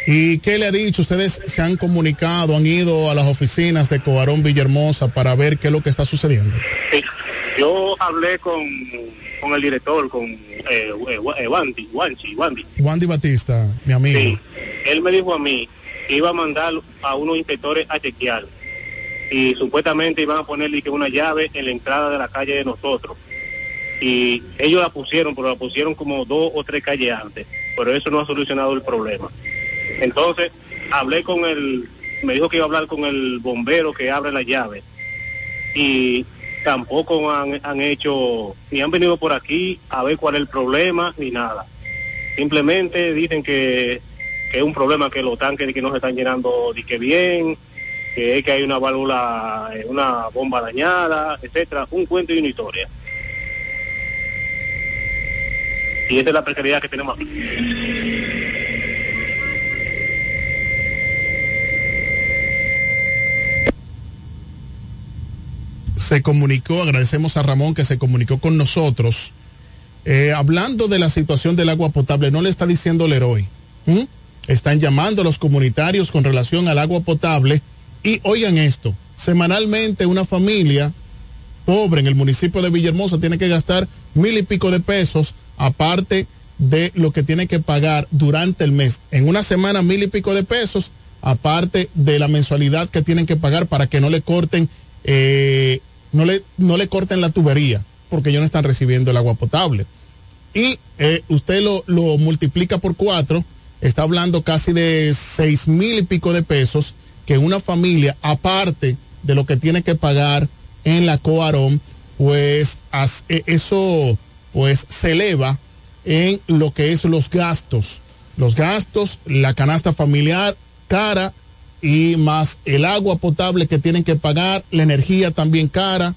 ¿Y qué le ha dicho? ¿Ustedes se han comunicado, han ido a las oficinas de Cobarón Villahermosa para ver qué es lo que está sucediendo? Sí, yo hablé con, con el director, con eh, eh, eh, Wandy, Wanchi, Wandy. Wandy Batista, mi amigo. Sí, él me dijo a mí iba a mandar a unos inspectores a chequear y supuestamente iban a ponerle que una llave en la entrada de la calle de nosotros. Y ellos la pusieron, pero la pusieron como dos o tres calles antes, pero eso no ha solucionado el problema. Entonces, hablé con el, me dijo que iba a hablar con el bombero que abre la llave y tampoco han, han hecho, ni han venido por aquí a ver cuál es el problema, ni nada. Simplemente dicen que, que es un problema que los tanques de que no se están llenando de que bien, que es que hay una válvula, eh, una bomba dañada, etcétera, un cuento y una historia. Y esa es la precariedad que tenemos aquí. se comunicó, agradecemos a Ramón que se comunicó con nosotros, eh, hablando de la situación del agua potable, no le está diciendo Leroy. ¿m? Están llamando a los comunitarios con relación al agua potable y oigan esto, semanalmente una familia pobre en el municipio de Villahermosa tiene que gastar mil y pico de pesos aparte de lo que tiene que pagar durante el mes. En una semana mil y pico de pesos aparte de la mensualidad que tienen que pagar para que no le corten eh, no le no le corten la tubería porque ellos no están recibiendo el agua potable y eh, usted lo, lo multiplica por cuatro está hablando casi de seis mil y pico de pesos que una familia aparte de lo que tiene que pagar en la Coarón pues eh, eso pues se eleva en lo que es los gastos. Los gastos la canasta familiar cara y más el agua potable que tienen que pagar, la energía también cara,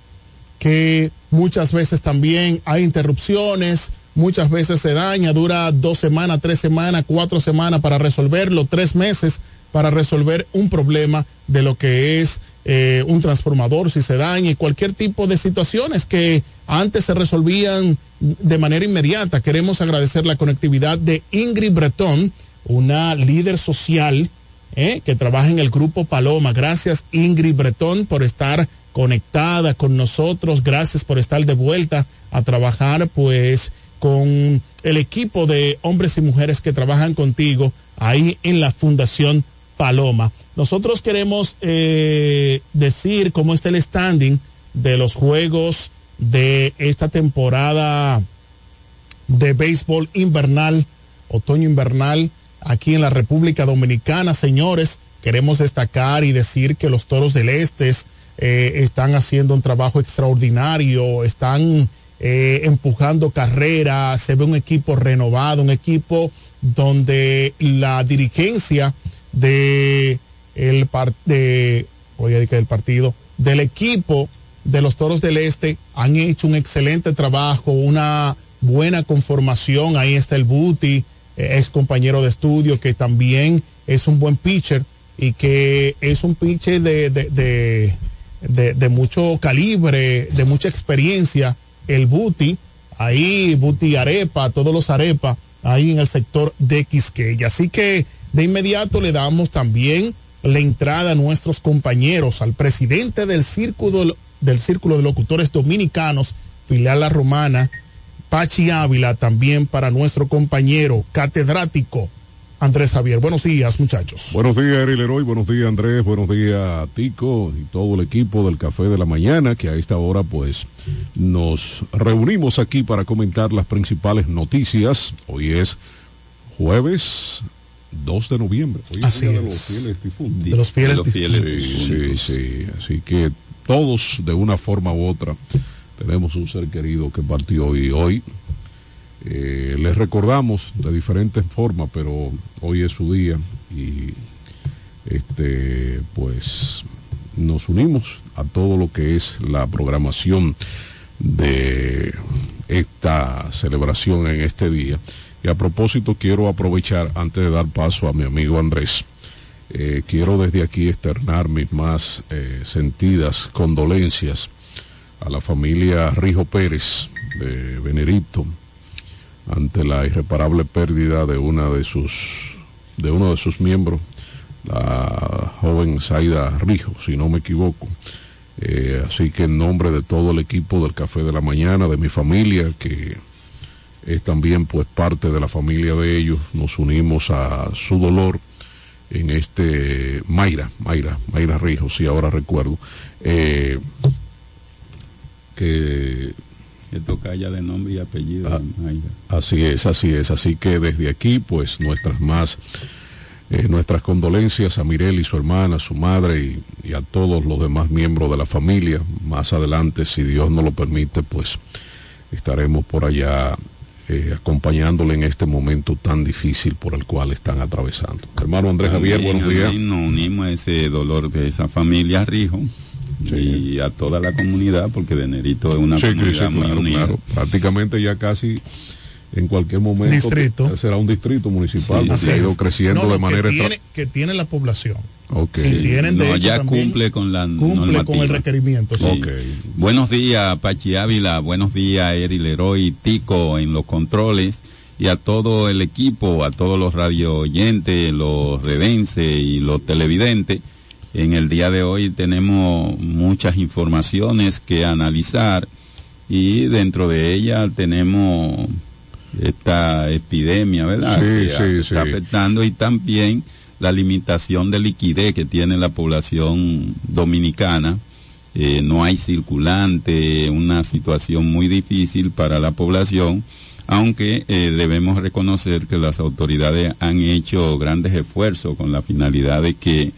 que muchas veces también hay interrupciones, muchas veces se daña, dura dos semanas, tres semanas, cuatro semanas para resolverlo, tres meses para resolver un problema de lo que es eh, un transformador, si se daña y cualquier tipo de situaciones que antes se resolvían de manera inmediata. Queremos agradecer la conectividad de Ingrid Bretón, una líder social eh, que trabaja en el grupo Paloma. Gracias Ingrid Bretón por estar conectada con nosotros. Gracias por estar de vuelta a trabajar pues con el equipo de hombres y mujeres que trabajan contigo ahí en la Fundación Paloma. Nosotros queremos eh, decir cómo está el standing de los juegos de esta temporada de béisbol invernal, otoño invernal, aquí en la República Dominicana. Señores, queremos destacar y decir que los Toros del Este eh, están haciendo un trabajo extraordinario, están eh, empujando carreras, se ve un equipo renovado, un equipo donde la dirigencia de el par de, decir del partido, del equipo de los Toros del Este han hecho un excelente trabajo, una buena conformación. Ahí está el Buti, eh, ex compañero de estudio, que también es un buen pitcher y que es un pitcher de, de, de mucho calibre, de mucha experiencia. El Buti, ahí Buti Arepa, todos los Arepa, ahí en el sector de Quisqueya. Así que de inmediato le damos también la entrada a nuestros compañeros, al presidente del Círculo, del Círculo de Locutores Dominicanos, filial La Romana, Pachi Ávila, también para nuestro compañero catedrático Andrés Javier. Buenos días, muchachos. Buenos días, Eri Leroy. Buenos días, Andrés. Buenos días, Tico y todo el equipo del Café de la Mañana, que a esta hora, pues, nos reunimos aquí para comentar las principales noticias. Hoy es jueves 2 de noviembre. Hoy Así día es. de los fieles difuntos. De los fieles De los fieles difuntos. difuntos. Sí, sí. Así que todos, de una forma u otra, tenemos un ser querido que partió y hoy eh, les recordamos de diferentes formas, pero hoy es su día y este pues nos unimos a todo lo que es la programación de esta celebración en este día. Y a propósito quiero aprovechar antes de dar paso a mi amigo Andrés. eh, quiero desde aquí externar mis más eh, sentidas condolencias a la familia Rijo Pérez de Venerito ante la irreparable pérdida de una de sus de uno de sus miembros, la joven Zaida Rijo, si no me equivoco. Eh, así que en nombre de todo el equipo del Café de la Mañana, de mi familia, que es también pues parte de la familia de ellos, nos unimos a su dolor en este Mayra, Mayra, Mayra Rijo, si ahora recuerdo, eh, que Que toca ya de nombre y apellido. Ah. Así es, así es. Así que desde aquí, pues nuestras más, eh, nuestras condolencias a Mirel y su hermana, su madre y, y a todos los demás miembros de la familia. Más adelante, si Dios nos lo permite, pues estaremos por allá eh, acompañándole en este momento tan difícil por el cual están atravesando. Hermano Andrés Javier, buenos días. Nos unimos a ese dolor de esa familia Rijo y a toda la comunidad, porque Venerito es una Sí, comunidad sí, muy claro, unida. claro. Prácticamente ya casi en cualquier momento Distrito. será un distrito municipal, Sí, así ha ido creciendo No, de manera que tiene, que tiene la población. Ok. Si tienen de No, hecho, ya cumple con la cumple con el requerimiento. sí. Sí. Buenos días, Pachi Ávila. Buenos días, Eri Leroy, Tico en los controles. Y a todo el equipo, a todos los radio oyentes, los redenses y los televidentes. En el día de hoy tenemos muchas informaciones que analizar y dentro de ellas tenemos esta epidemia, ¿verdad? Sí, que sí, está sí. afectando y también la limitación de liquidez que tiene la población dominicana. Eh, no hay circulante, una situación muy difícil para la población, aunque eh, debemos reconocer que las autoridades han hecho grandes esfuerzos con la finalidad de que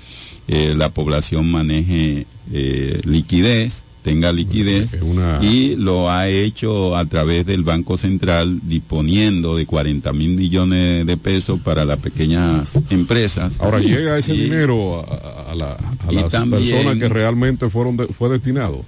eh, la población maneje eh, liquidez, tenga liquidez y lo ha hecho a través del Banco Central disponiendo de 40 mil millones de pesos para las pequeñas empresas. Ahora llega ese Y- dinero a, a la- a las también- personas que realmente fueron de- fue destinado.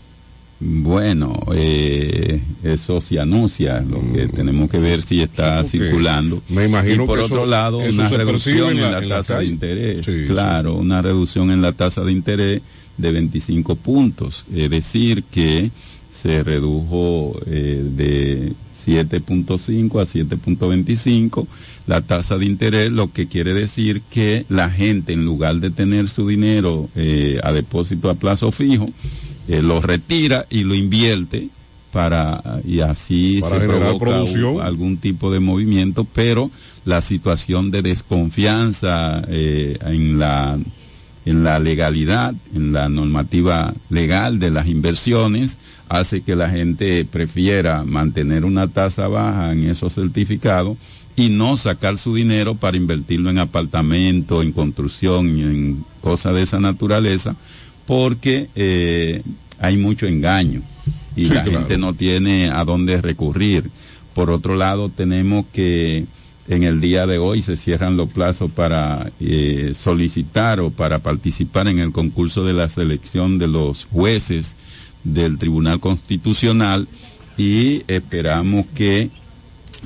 Bueno, eh, eso se anuncia, lo que tenemos que ver si está circulando. me imagino y por que otro eso- lado, eso una reducción en en la- tasa de interés. Sí, claro, una reducción en la tasa de interés de 25 puntos. Es decir, que se redujo eh, de 7.5 a 7.25 la tasa de interés, lo que quiere decir que la gente en lugar de tener su dinero eh, a depósito a plazo fijo, eh, lo retira y lo invierte para y así Para se provoca un- algún tipo de movimiento, pero la situación de desconfianza eh, en la en la legalidad, en la normativa legal de las inversiones, hace que la gente prefiera mantener una tasa baja en esos certificados y no sacar su dinero para invertirlo en apartamentos, en construcción en cosas de esa naturaleza, porque eh, hay mucho engaño y Sí, la claro. gente no tiene a dónde recurrir. Por otro lado, tenemos que en el día de hoy se cierran los plazos para eh, solicitar o para participar en el concurso de la selección de los jueces del Tribunal Constitucional y esperamos que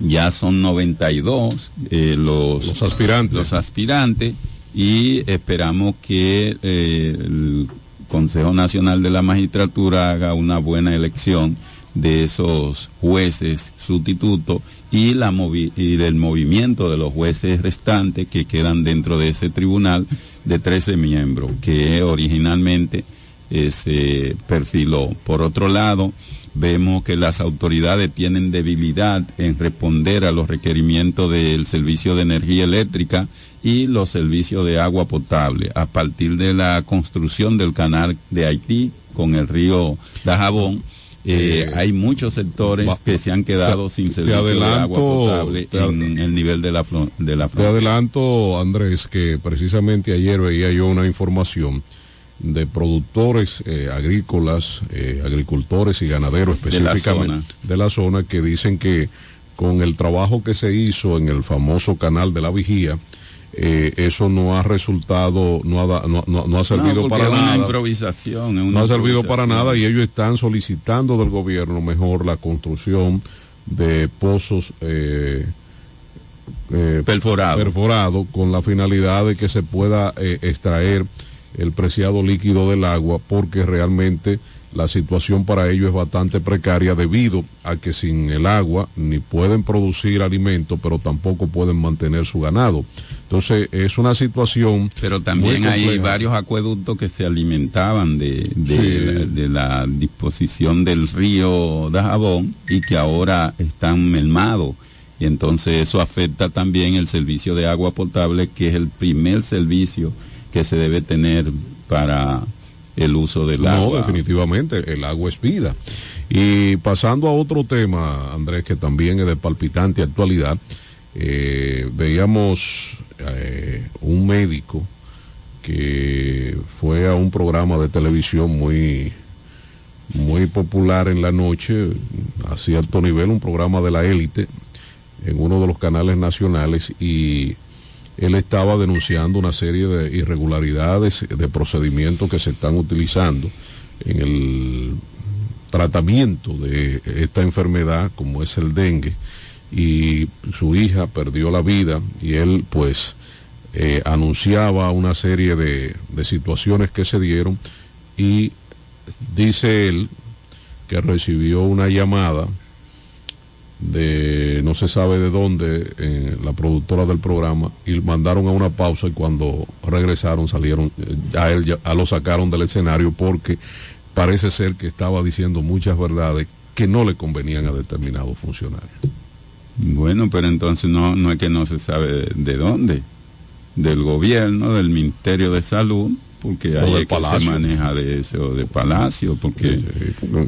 ya son 92 eh, los, Los aspirantes. los aspirantes y esperamos que eh, el Consejo Nacional de la Magistratura haga una buena elección de esos jueces sustitutos y, del movimiento de los jueces restantes que quedan dentro de ese tribunal de 13 miembros que originalmente eh, se perfiló. Por otro lado, vemos que las autoridades tienen debilidad en responder a los requerimientos del servicio de energía eléctrica y los servicios de agua potable a partir de la construcción del canal de Haití con el río Dajabón. eh, Eh, hay muchos sectores va- que se han quedado te- sin servicio de agua potable te en el nivel de la, de la Te adelanto, Andrés, que precisamente ayer veía yo una información de productores eh, agrícolas, eh, agricultores y ganaderos De la específicamente de la, zona que dicen que con el trabajo que se hizo en el famoso canal de la vigía, eh, eso no ha resultado, no ha, da- no, no- no ha servido para es una nada. improvisación. una no ha servido para nada y ellos están solicitando del gobierno mejor la construcción de pozos eh, Perforado. perforado con la finalidad de que se pueda extraer el preciado líquido del agua porque realmente la situación para ellos es bastante precaria debido a que sin el agua ni pueden producir alimento pero tampoco pueden mantener su ganado entonces es una situación Pero también muy hay varios acueductos que se alimentaban de, de, Sí. la, de la disposición del río Dajabón y que ahora están mermados. Y entonces eso afecta también el servicio de agua potable, que es el primer servicio que se debe tener para el uso del No, agua. definitivamente, el agua es vida. Y pasando a otro tema, Andrés, que también es de palpitante actualidad, eh, veíamos eh, un médico que fue a un programa de televisión muy muy popular en la noche, a cierto nivel, un programa de la élite en uno de los canales nacionales y él estaba denunciando una serie de irregularidades, de procedimientos que se están utilizando en el tratamiento de esta enfermedad como es el dengue y su hija perdió la vida y él pues eh, anunciaba una serie de, de situaciones que se dieron y dice él que recibió una llamada de no se sabe de dónde, eh, la productora del programa, y mandaron a una pausa y cuando regresaron salieron, eh, a él ya lo sacaron del escenario porque parece ser que estaba diciendo muchas verdades que no le convenían a determinados funcionarios. Bueno, pero entonces no, no es que no se sabe de dónde, del gobierno, del Ministerio de Salud, porque ahí es que se maneja de eso, de Palacio, porque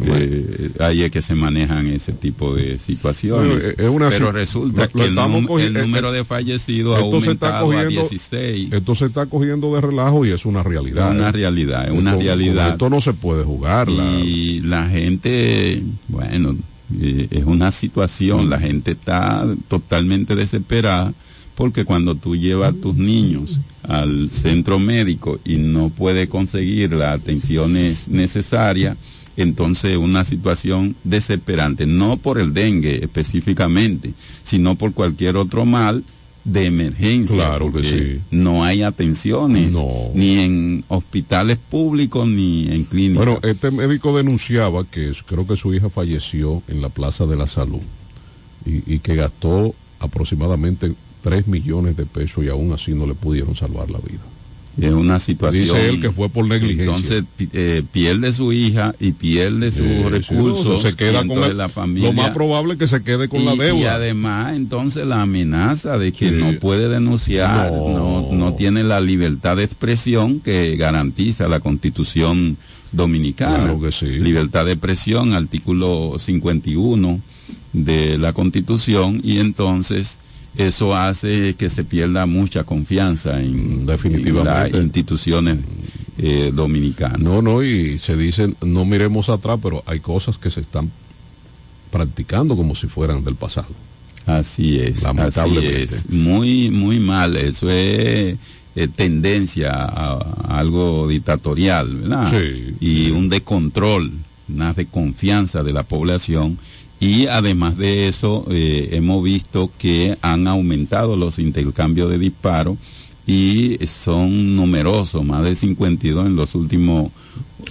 eh, ahí es que se manejan ese tipo de situaciones. Bueno, es una pero resulta lo- lo que el, eh, número de fallecidos ha aumentado a cogiendo- 16. Esto se está cogiendo de relajo y es una realidad. Una ¿eh? realidad, es una Esto- realidad. Esto no se puede jugar. la- Y la gente, bueno, eh, es una situación, la gente está totalmente desesperada porque cuando tú llevas a tus niños al centro médico y no puedes conseguir las atenciones necesarias, entonces una situación desesperante, no por el dengue específicamente, sino por cualquier otro mal de emergencia. Claro que sí. No hay atenciones, ni en hospitales públicos ni en clínicas. Bueno, este médico denunciaba que creo que su hija falleció en la Plaza de la Salud y, y que gastó aproximadamente 3 millones de pesos y aún así no le pudieron salvar la vida. Es una situación. Dice él que fue por negligencia. Entonces eh, pierde su hija y pierde sus sí, recursos. no, se queda y con la familia. Lo más probable es que se quede con y, la y deuda. además, entonces la amenaza de que no puede denunciar, no. No, tiene la libertad de expresión que garantiza la Constitución dominicana. Claro que sí. Libertad de expresión, artículo 51 de la Constitución, y entonces eso hace que se pierda mucha confianza en, Definitivamente. en las instituciones eh, dominicanas. No, no, y se dice, no miremos atrás, pero hay cosas que se están practicando como si fueran del pasado. Así es, Lamentablemente. así es. Muy, muy mal. Eso es eh, tendencia a, a algo dictatorial, ¿verdad? Sí. Y un descontrol, una desconfianza de la población. Y además de eso, eh, hemos visto que han aumentado los intercambios de disparos y son numerosos, más de 52 en los últimos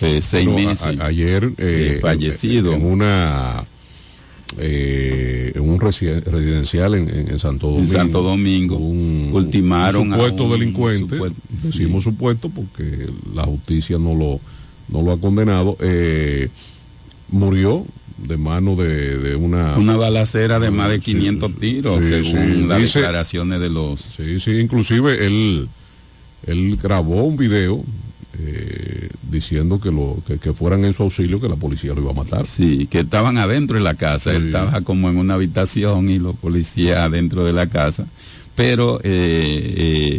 eh, seis Bueno, meses. a- ayer eh, fallecido. en, en una eh, en un residen- residencial en, Santo Domingo. En Santo Domingo ultimaron un a supuesto un delincuente. supuesto- decimos supuesto porque la justicia no lo no lo ha condenado. eh, murió de mano de, de una Una balacera de más de 500 tiros, sí, según sí. las Dice- declaraciones de los... Sí, sí, inclusive él, él grabó un video eh, diciendo que, lo, que, que fueran en su auxilio que la policía lo iba a matar. Sí, que estaban adentro de la casa. Él estaba como en una habitación y los policías adentro de la casa. Pero eh,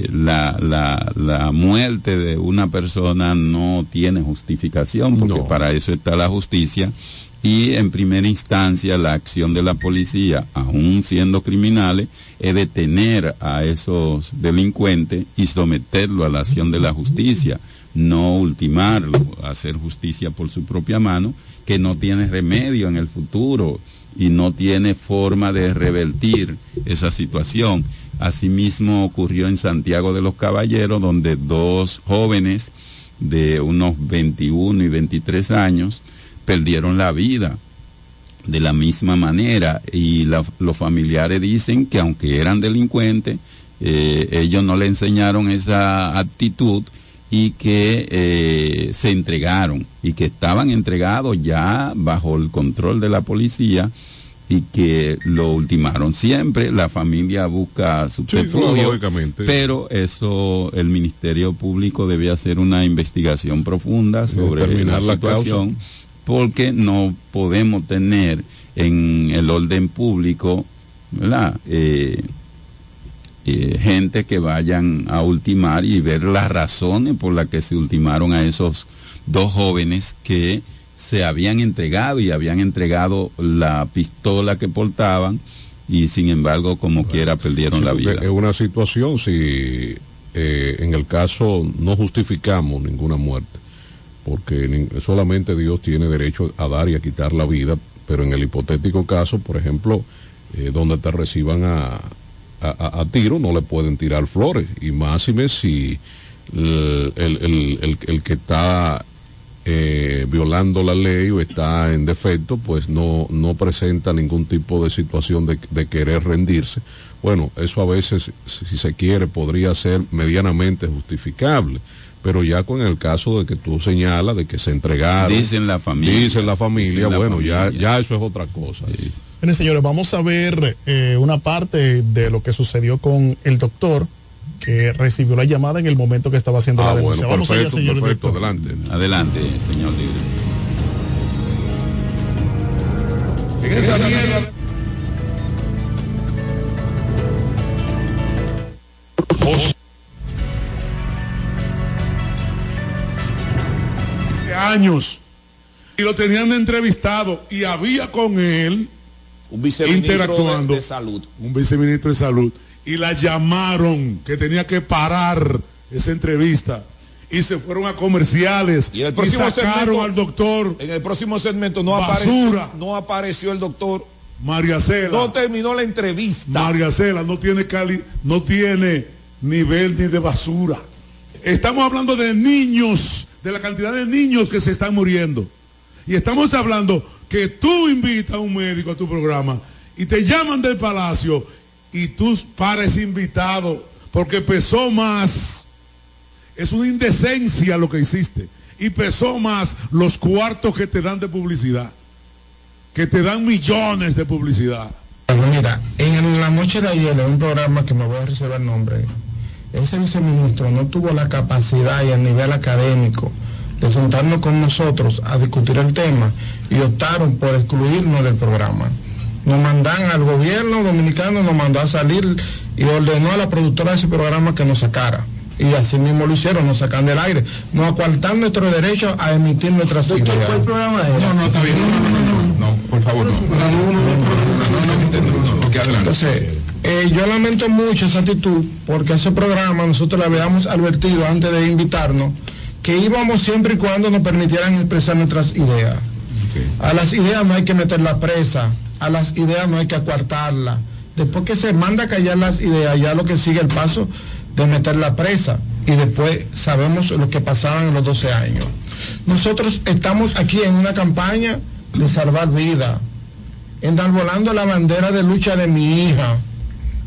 eh, la, la, la muerte de una persona no tiene justificación, porque para eso está la justicia. Y en primera instancia la acción de la policía, aún siendo criminales, es detener a esos delincuentes y someterlo a la acción de la justicia, no ultimarlo, hacer justicia por su propia mano, que no tiene remedio en el futuro y no tiene forma de revertir esa situación. Asimismo ocurrió en Santiago de los Caballeros, donde dos jóvenes de unos 21 y 23 años perdieron la vida de la misma manera. Y la- los familiares dicen que aunque eran delincuentes, eh, ellos no le enseñaron esa actitud y que eh, se entregaron y que estaban entregados ya bajo el control de la policía y que lo ultimaron siempre. La familia busca su lógicamente. pero eso el ministerio público debe hacer una investigación profunda sobre la la situación porque no podemos tener en el orden público ¿verdad? Eh, eh, gente que vayan a ultimar y ver las razones por las que se ultimaron a esos dos jóvenes que se habían entregado y habían entregado la pistola que portaban y sin embargo como quiera perdieron Sí, la vida. Es una situación, si eh, en el caso no justificamos ninguna muerte, porque solamente Dios tiene derecho a dar y a quitar la vida, pero en el hipotético caso, por ejemplo, eh, donde te reciban a, a, tiro, no le pueden tirar flores, y máxime si el, el- el- el- el que está eh, violando la ley o está en defecto, pues no, no presenta ningún tipo de situación de, de querer rendirse. Bueno, eso a veces, si se quiere, podría ser medianamente justificable, pero ya con el caso de que tú señalas de que se entregaron, Dicen la familia. dicen la familia, Dicen la bueno, Ya, familia. ya eso es otra cosa. Miren, señores, vamos a ver eh, una parte de lo que sucedió con el doctor que recibió la llamada en el momento que estaba haciendo Ah, la denuncia. bueno, vamos allá, perfecto, señor perfecto, adelante. Adelante, señor director. En esa mierda. de años y lo tenían entrevistado y había con él un viceministro interactuando de- de salud. un viceministro de salud y la llamaron que tenía que parar esa entrevista y se fueron a comerciales y, el próximo sacaron segmento- al doctor En el próximo segmento no Basura. apareció, no apareció el doctor. María Cela No terminó la entrevista. María Cela no tiene cali, no tiene nivel ni de basura. Estamos hablando de niños, de la cantidad de niños que se están muriendo. Y estamos hablando que tú invitas a un médico a tu programa y te llaman del palacio y tú pares invitado porque pesó más Es una indecencia lo que hiciste. Y pesó más los cuartos que te dan de publicidad. Que te dan millones de publicidad. Bueno, mira, en la noche de ayer, un programa que me voy a reservar nombre, ese viceministro no tuvo la capacidad y el nivel académico de sentarnos con nosotros a discutir el tema y optaron por excluirnos del programa. Nos mandan al gobierno dominicano, nos mandó a salir y ordenó a la productora de ese programa que nos sacara. Y así mismo lo hicieron, nos sacan del aire, nos acuartan nuestro derecho a emitir nuestras ideas. ¿Cuál programa es? No, no, está bien, no, no, no, no, no, no, por favor, no. Entonces, eh, yo lamento mucho esa actitud porque ese programa nosotros le habíamos advertido antes de invitarnos que íbamos siempre y cuando nos permitieran expresar nuestras ideas. A las ideas no hay que meter la presa, a las ideas no hay que acuartarlas. Después que se manda a callar las ideas, ya lo que sigue el paso de meter la presa. Y después sabemos lo que pasaban en los 12 años. Nosotros estamos aquí en una campaña de salvar vidas, enarbolando la bandera de lucha de mi hija,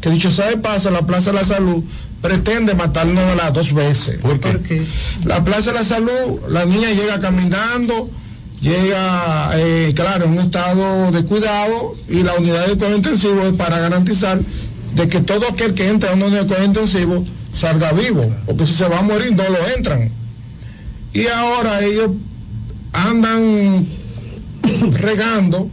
que dicho sabe pasa, la Plaza de la Salud pretende matarnos las dos veces. ¿Por qué? La Plaza de la Salud, la niña llega caminando, llega, eh, claro, en un estado de cuidado y la unidad de cuidado intensivo es para garantizar de que todo aquel que entra a una unidad de cuidado intensivo salga vivo, porque si se va a morir no lo entran. Y ahora ellos andan regando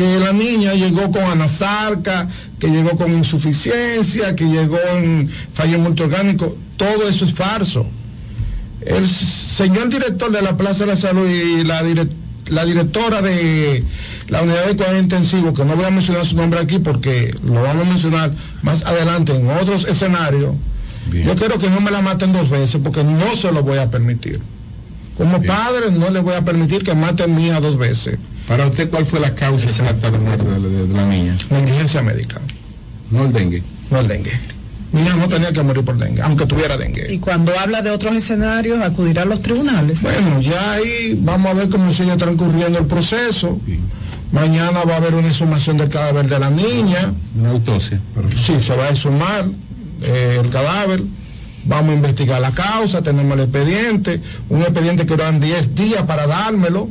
que la niña llegó con anasarca, que llegó con insuficiencia, que llegó en fallo multiorgánico, todo eso es falso. El señor director de la Plaza de la Salud y la, direc- la directora de la unidad de cuidado intensivo, que no voy a mencionar su nombre aquí porque lo vamos a mencionar más adelante en otros escenarios, yo quiero que no me la maten dos veces porque no se lo voy a permitir. Como padre no le voy a permitir que maten hija dos veces. Para usted, ¿cuál fue la causa exacta de muerte de, de- de la niña? Negligencia médica. No el dengue. No el dengue. Mi hija no tenía que morir por dengue, aunque tuviera dengue. Y cuando habla de otros escenarios, acudirá a los tribunales. Bueno, ya ahí vamos a ver cómo sigue transcurriendo el proceso. Mañana va a haber una exhumación del cadáver de la niña. Una autopsia. Sí, se va a exhumar eh, el cadáver. Vamos a investigar la causa, tenemos el expediente, un expediente que duran 10 días para dármelo,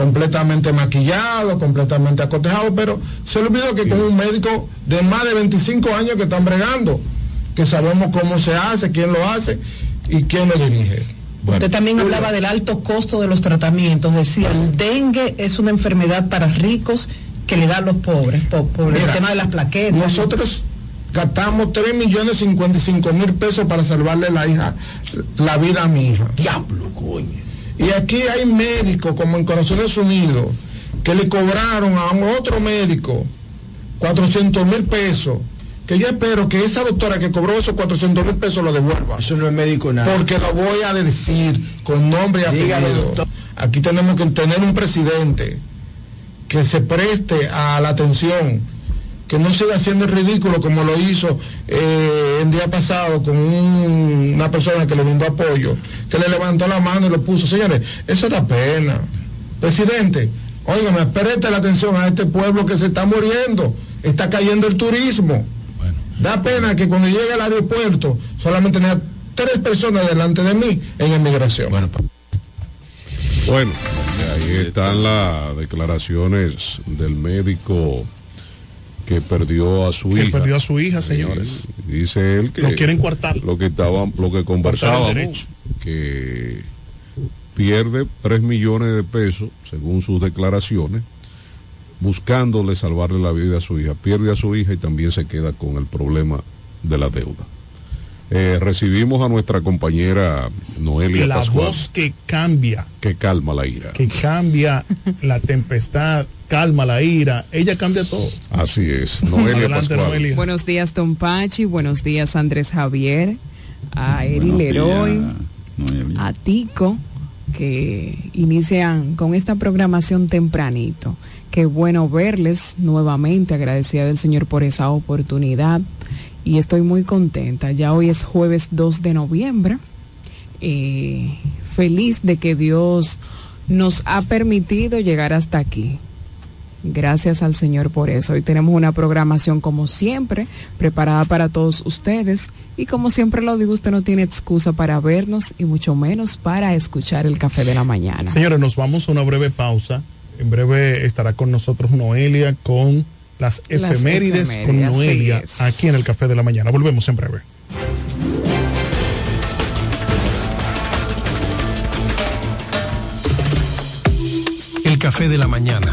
completamente maquillado, completamente acotejado, pero se le olvidó que con un médico de más de 25 años que están bregando, que sabemos cómo se hace, quién lo hace y quién lo dirige. Usted también hablaba del alto costo de los tratamientos. Decía, el dengue es una enfermedad para ricos que le da a los pobres, por el tema de las plaquetas. Nosotros gastamos 3 millones 55 mil pesos para salvarle la hija, la vida a mi hija. Diablo, coño. Y aquí hay médicos, como en Corazones Unidos, que le cobraron a un otro médico 400 mil pesos. Que yo espero que esa doctora que cobró esos 400 mil pesos lo devuelva. Eso no es médico nada. Porque lo voy a decir con nombre y apellido. Aquí tenemos que tener un presidente que se preste a la atención, que no siga haciendo el ridículo como lo hizo eh, el día pasado con un- una persona que le brindó apoyo, que le levantó la mano y lo puso. Señores, eso da pena. Presidente, óigame, preste la atención a este pueblo que se está muriendo, está cayendo el turismo. Da pena que cuando llegue al aeropuerto solamente tenía tres personas delante de mí en emigración. Bueno, Bueno, y ahí están las declaraciones del médico que perdió a su Que hija. perdió a su hija, señores. Y dice él que Lo quieren coartar. Lo que estaba, lo que conversábamos, que pierde 3 millones de pesos, según sus declaraciones, buscándole salvarle la vida a su hija. Pierde a su hija y también se queda con el problema de la deuda. Eh, recibimos a nuestra compañera Noelia La Pascual, voz que cambia, que calma la ira. que cambia la tempestad, calma la ira, ella cambia todo. Así es, Noelia Adelante, Pascual. Noelia. Buenos días, Don Pachi. Buenos días, Andrés Javier. A Eri Leroy. Noelia. A Tico, que inician con esta programación tempranito. Qué bueno verles nuevamente. Agradecida del Señor por esa oportunidad. Y estoy muy contenta. Ya hoy es jueves 2 de noviembre. Eh, feliz de que Dios nos ha permitido llegar hasta aquí. Gracias al Señor por eso. Hoy tenemos una programación como siempre, preparada para todos ustedes. Y como siempre lo digo, usted no tiene excusa para vernos y mucho menos para escuchar el café de la mañana. Señores, nos vamos a una breve pausa. En breve estará con nosotros Noelia con las Las efemérides, efemérides, con Noelia aquí en el café de la mañana. Volvemos en breve. El café de la mañana.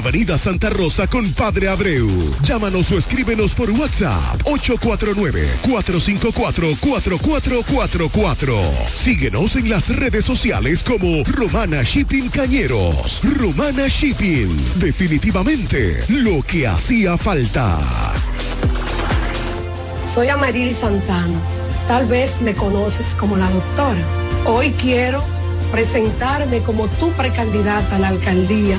Avenida Santa Rosa con Padre Abreu. Llámanos o escríbenos por WhatsApp 849-454-4444. Síguenos en las redes sociales como Romana Shipping Cañeros. Romana Shipping. Definitivamente lo que hacía falta. Soy Amarili Santana. Tal vez me conoces como la doctora. Hoy quiero presentarme como tu precandidata a la alcaldía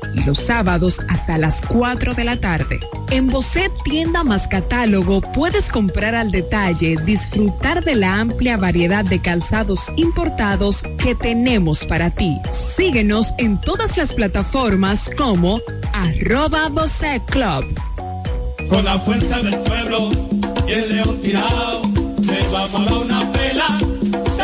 y los sábados hasta las 4 de la tarde. En Bosset Tienda más Catálogo puedes comprar al detalle, disfrutar de la amplia variedad de calzados importados que tenemos para ti. Síguenos en todas las plataformas como arroba Bosset Club. Con la fuerza del pueblo el león a una pela.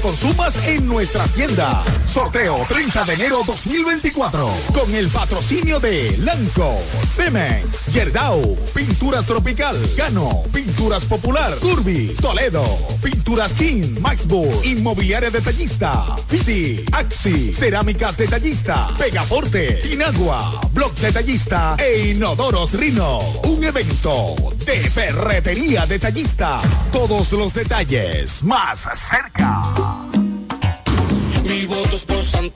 consumas en nuestras tiendas. Sorteo 30 de enero 2024. Con el patrocinio de Lanco, Cemex, Yerdau, Pinturas Tropical, Cano, Pinturas Popular, Curvi, Toledo, Pinturas King, Maxburg, Inmobiliaria Detallista, Fiti, Axi, Cerámicas Detallista, Pegaforte, Inagua, Block Detallista e Inodoros Rino. Un evento de ferretería detallista. Todos los detalles más cerca.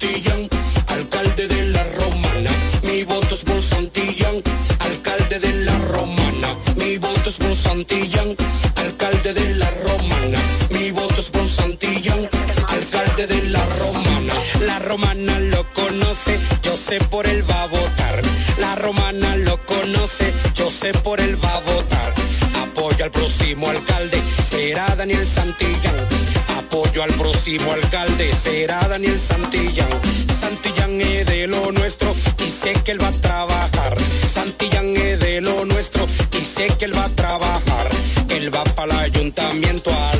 Santillán, alcalde de la Romana. Mi voto es por Santillán, alcalde de la Romana. Mi voto es por Santillán, alcalde de la Romana. Mi voto es por Santillán, alcalde de la Romana. La Romana lo conoce, yo sé por él va a votar. La Romana lo conoce, yo sé por él va a votar. Apoyo al próximo alcalde, será Daniel Santillán. Apoyo al próximo alcalde, será Daniel Santillán. Santillán es de lo nuestro y sé que él va a trabajar. Santillán es de lo nuestro y sé que él va a trabajar. Él va para el ayuntamiento a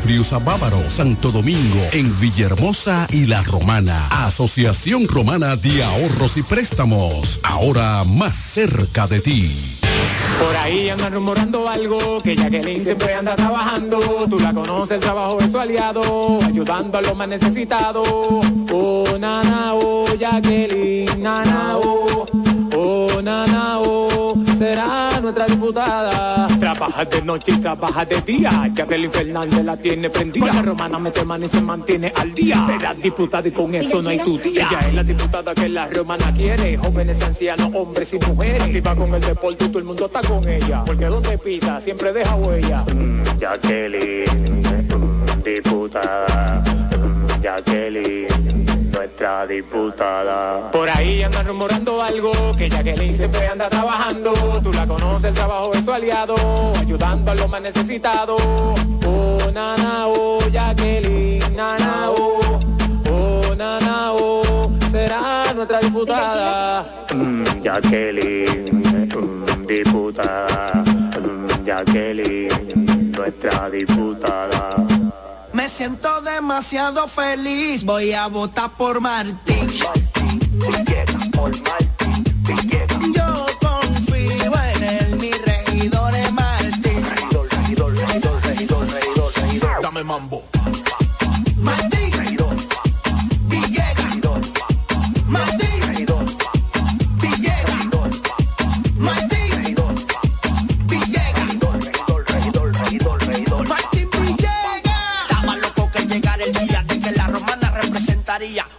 Friusa Bávaro, Santo Domingo, en Villahermosa y La Romana. Asociación Romana de Ahorros y Préstamos, ahora más cerca de ti. Por ahí andan rumorando algo, que Jacqueline siempre anda trabajando. Tú la conoces, el trabajo de su aliado, ayudando a los más necesitados. Oh, nana, oh, Jacqueline, nana, oh, oh, nana, oh, será nuestra diputada. Trabaja de noche y trabaja de día. Jacqueline Fernández la tiene prendida. La romana mete mano y se mantiene al día. Será diputada y con eso no hay tu día. Ella es la diputada que la romana quiere. Jóvenes, ancianos, hombres y mujeres. Activa con el deporte y todo el mundo está con ella. Porque donde pisa siempre deja huella. Mm, Jacqueline, mm, diputada. Mm, Jacqueline, nuestra diputada. Por ahí andan rumorando algo, que Jacqueline siempre anda trabajando. Tú la conoces, el trabajo de su aliado, ayudando a los más necesitados. Oh, nana, oh, Jacqueline, nana, oh, oh, nana, oh, será nuestra diputada. Mm, Jacqueline, mm, diputada. Mm, Jacqueline, nuestra diputada. Siento demasiado feliz, voy a votar por Martín. Yo confío en él, mi regidor es Martín. Dame mambo.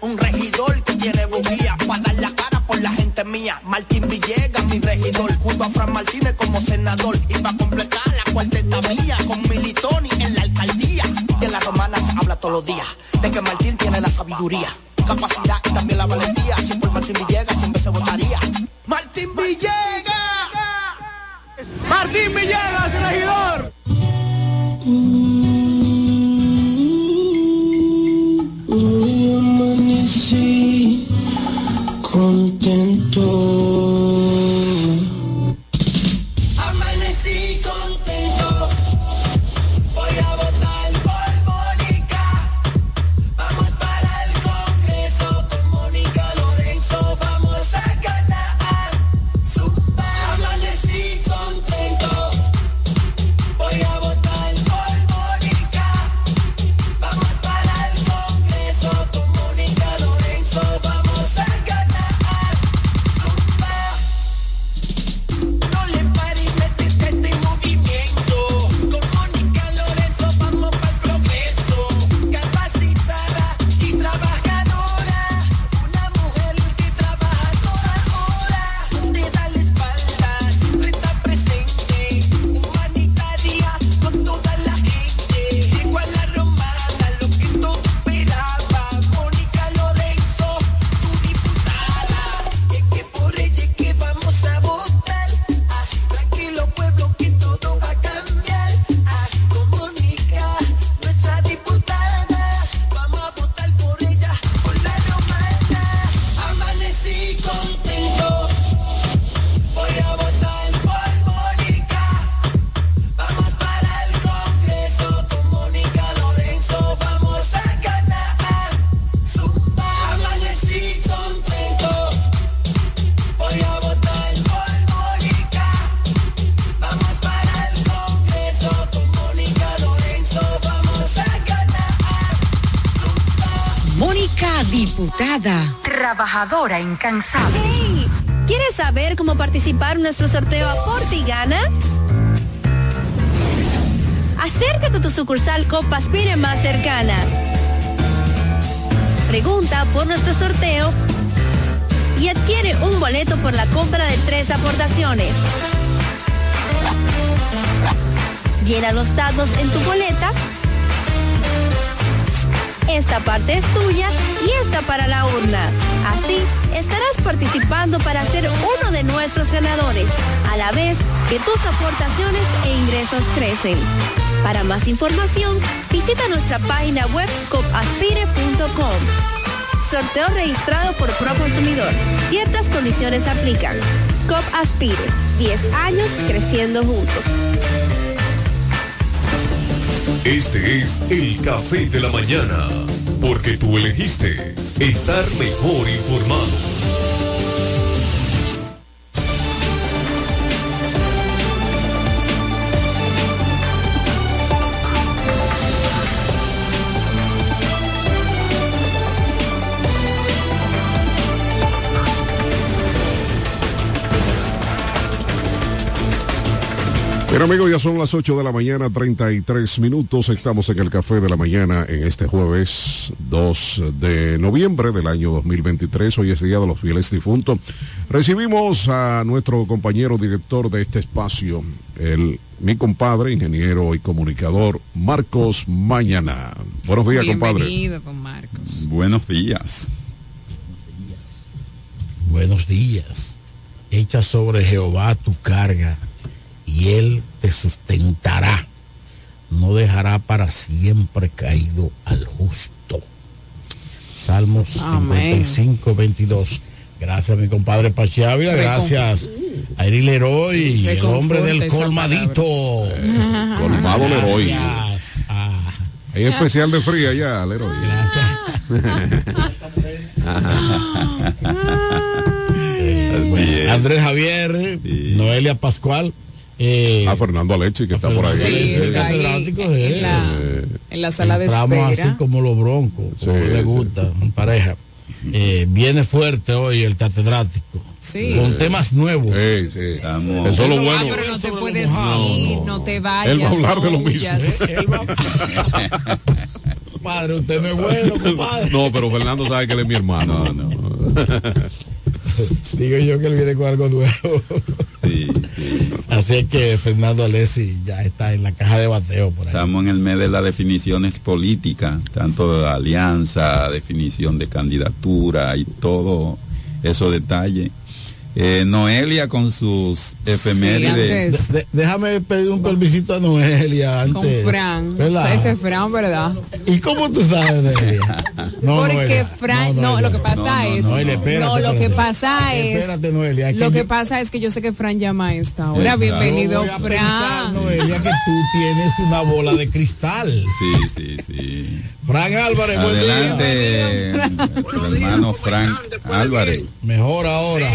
un regidor que tiene bujía para dar la cara por la gente mía. Martín Villegas, mi regidor, junto a Fran Martínez como senador. Y para completar la cuarteta mía con Militoni en la alcaldía. De la romana se habla todos los días, de que Martín tiene la sabiduría, capacidad y también la valentía. Si por Martín Villegas siempre se votaría. ¡Martín Villegas! ¡Martín Villegas, regidor! Mm. ¿Quieres saber cómo participar en nuestro sorteo Aporte y Gana? Acércate a tu sucursal Copa Aspire más cercana. Pregunta por nuestro sorteo y adquiere un boleto por la compra de tres aportaciones. Llena los datos en tu boleta. Esta parte es tuya y esta para la urna. Así estarás participando para ser uno de nuestros ganadores, a la vez que tus aportaciones e ingresos crecen. Para más información, visita nuestra página web copaspire.com. Sorteo registrado por Proconsumidor. Ciertas condiciones aplican. COP Aspire. 10 años creciendo juntos. Este es el café de la mañana, porque tú elegiste estar mejor informado. Bien amigos, ya son las 8 de la mañana, 33 minutos. Estamos en el café de la mañana en este jueves 2 de noviembre del año 2023. Hoy es Día de los Fieles Difuntos. Recibimos a nuestro compañero director de este espacio, el, mi compadre, ingeniero y comunicador, Marcos Mañana. Buenos días, compadre. Bienvenido, con Marcos. Buenos días. Buenos días. Echa sobre Jehová tu carga y él te sustentará. No dejará para siempre caído al justo. Salmos Amén. 55, 22. Gracias, mi compadre Pachi Ávila. Recon- Gracias a Eril Leroy, el hombre del colmadito. Colmado Leroy. Gracias. Ah, Hay especial de fría ya, Leroy. Bueno, Andrés Javier, Noelia Pascual. Eh, a Fernando Alechi, que está por ahí. Sí, está ahí catedrático, en, la, en la sala de espera. así como los broncos, como Sí, le sí. gusta, en pareja. Eh, viene fuerte hoy el catedrático. Sí. Con temas nuevos. Sí, sí. Eso es lo Ah, bueno. pero no te puedes ir, no, te vayas. Él va a hablar de lo no mismo. Padre, usted no es bueno, compadre. No, pero Fernando sabe que él es mi hermano. Digo yo que él viene con algo nuevo. Así es que Fernando Alessi ya está en la caja de bateo por ahí. Estamos en el mes de las definiciones políticas, tanto de alianza, definición de candidatura y todo esos detalles. Eh, Noelia con sus efemérides. De- de- déjame pedir un permisito a Noelia Con antes. Fran. ¿Verdad? Ese Fran, ¿verdad? ¿Y cómo tú sabes de ella? No, Porque Noelia. Fran, no, Noelia. lo que pasa es, Noelia, espérate, no, lo que espérate. pasa es, Espérate, Noelia. es lo que yo- pasa es que yo sé que Fran llama a esta hora. Exacto. Bienvenido, a pensar, Fran. Noelia, que tú tienes una bola de cristal. Sí, sí, sí. Fran Álvarez, buen día. Hermano Frank Álvarez. Mejor ahora.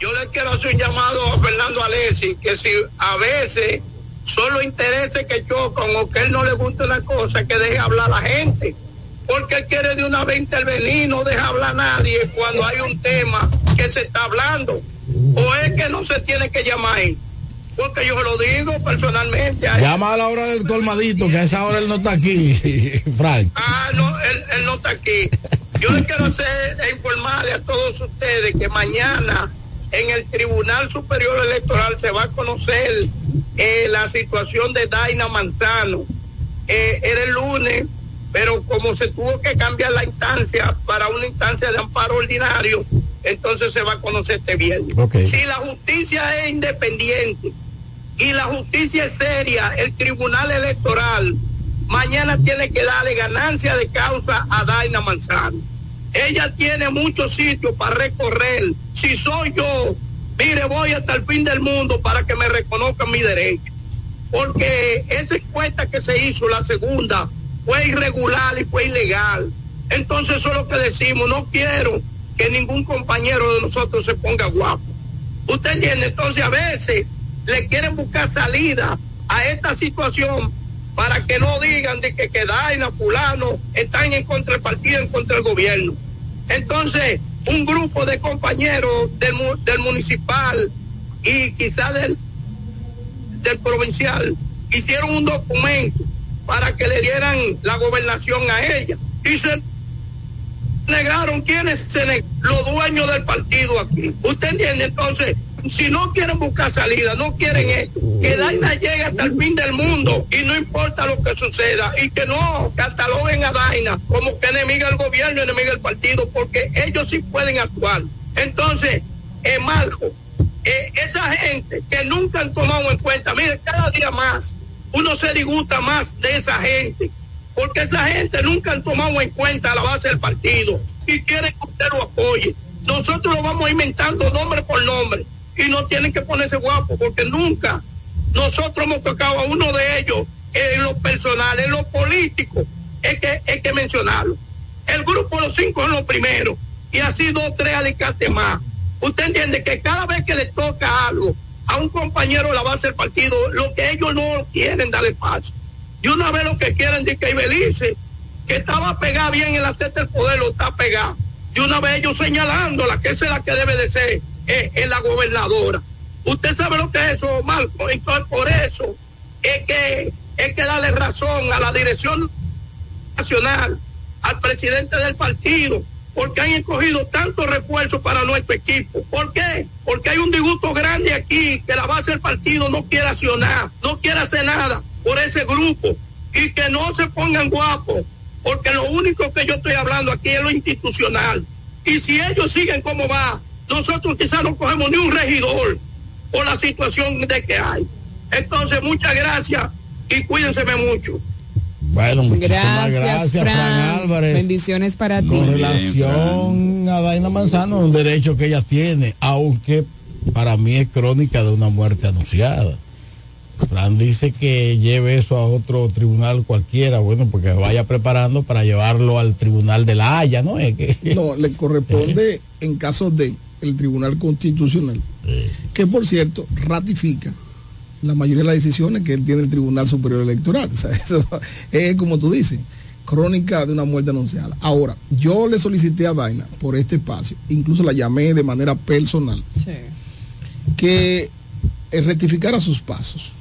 Yo le quiero hacer un llamado a Fernando Alessi, que si a veces son los intereses que chocan o que a él no le gusta una cosa, que deje hablar a la gente. Porque él quiere de una vez intervenir, no deja hablar a nadie cuando hay un tema que se está hablando. O es que no se tiene que llamar él. Porque yo lo digo personalmente. Llama a la hora del colmadito, que a esa hora él no está aquí, Frank. Ah, no, él, él no está aquí. Yo quiero hacer e informarle a todos ustedes que mañana en el Tribunal Superior Electoral se va a conocer eh, la situación de Daina Manzano. Eh, era el lunes, pero como se tuvo que cambiar la instancia para una instancia de amparo ordinario, entonces se va a conocer este viernes. Si la justicia es independiente y la justicia es seria, el Tribunal Electoral mañana tiene que darle ganancia de causa a Daina Manzano. Ella tiene muchos sitios para recorrer. Si soy yo, mire, voy hasta el fin del mundo para que me reconozcan mi derecho. Porque esa encuesta que se hizo, la segunda, fue irregular y fue ilegal. Entonces eso es lo que decimos. No quiero que ningún compañero de nosotros se ponga guapo. ¿Usted entiende? Entonces a veces le quieren buscar salida a esta situación para que no digan de que, que Daina, fulano, están en contra del partido, en contra del gobierno. Entonces, un grupo de compañeros del, del municipal y quizá del, del provincial hicieron un documento para que le dieran la gobernación a ella. Y se negaron quiénes se ne- los dueños del partido aquí. ¿Usted entiende? Entonces, si no quieren buscar salida, no quieren esto, que Daina llegue hasta el fin del mundo y no importa lo que suceda y que no cataloguen a Daina como que enemiga del gobierno, enemiga del partido, porque ellos sí pueden actuar. Entonces, eh, Marco, eh, esa gente que nunca han tomado en cuenta, mire, cada día más uno se disgusta más de esa gente, porque esa gente nunca han tomado en cuenta la base del partido y quieren que usted lo apoye. Nosotros lo vamos inventando nombre por nombre y no tienen que ponerse guapos porque nunca nosotros hemos tocado a uno de ellos en lo personal, en lo político, es que hay que mencionarlo. El grupo de los cinco es lo primero y así dos, tres alicates más. Usted entiende que cada vez que le toca algo a un compañero de la base del partido, lo que ellos no quieren darle paso. Y una vez lo que quieren de que Ibelice, que estaba pegada bien en la teta del poder, lo está pegada. Y una vez ellos señalándola, que esa es la que debe de ser, eh, es la gobernadora. Usted sabe lo que es eso, Marco. Entonces, por eso es que hay que darle razón a la dirección nacional, al presidente del partido, porque han escogido tantos refuerzos para nuestro equipo. ¿Por qué? Porque hay un disgusto grande aquí, que la base del partido no quiere accionar, no quiere hacer nada por ese grupo y que no se pongan guapos, porque lo único que yo estoy hablando aquí es lo institucional. Y si ellos siguen como va, nosotros quizás no cogemos ni un regidor por la situación de que hay. Entonces, muchas gracias y cuídense mucho. Bueno, muchísimas Gracias, gracias, Fran, Fran. Álvarez. Bendiciones para ti. Con relación a Daina Manzano, un derecho que ella tiene, aunque para mí es crónica de una muerte anunciada. Fran dice que lleve eso a otro tribunal cualquiera, bueno, porque vaya preparando para llevarlo al tribunal de la Haya, ¿no? Es que, No, le corresponde en caso de el Tribunal Constitucional, que por cierto ratifica la mayoría de las decisiones que tiene el Tribunal Superior Electoral. O sea, eso es como tú dices, crónica de una muerte anunciada. Ahora, yo le solicité a Daina por este espacio, incluso la llamé de manera personal, que eh, rectificara sus pasos.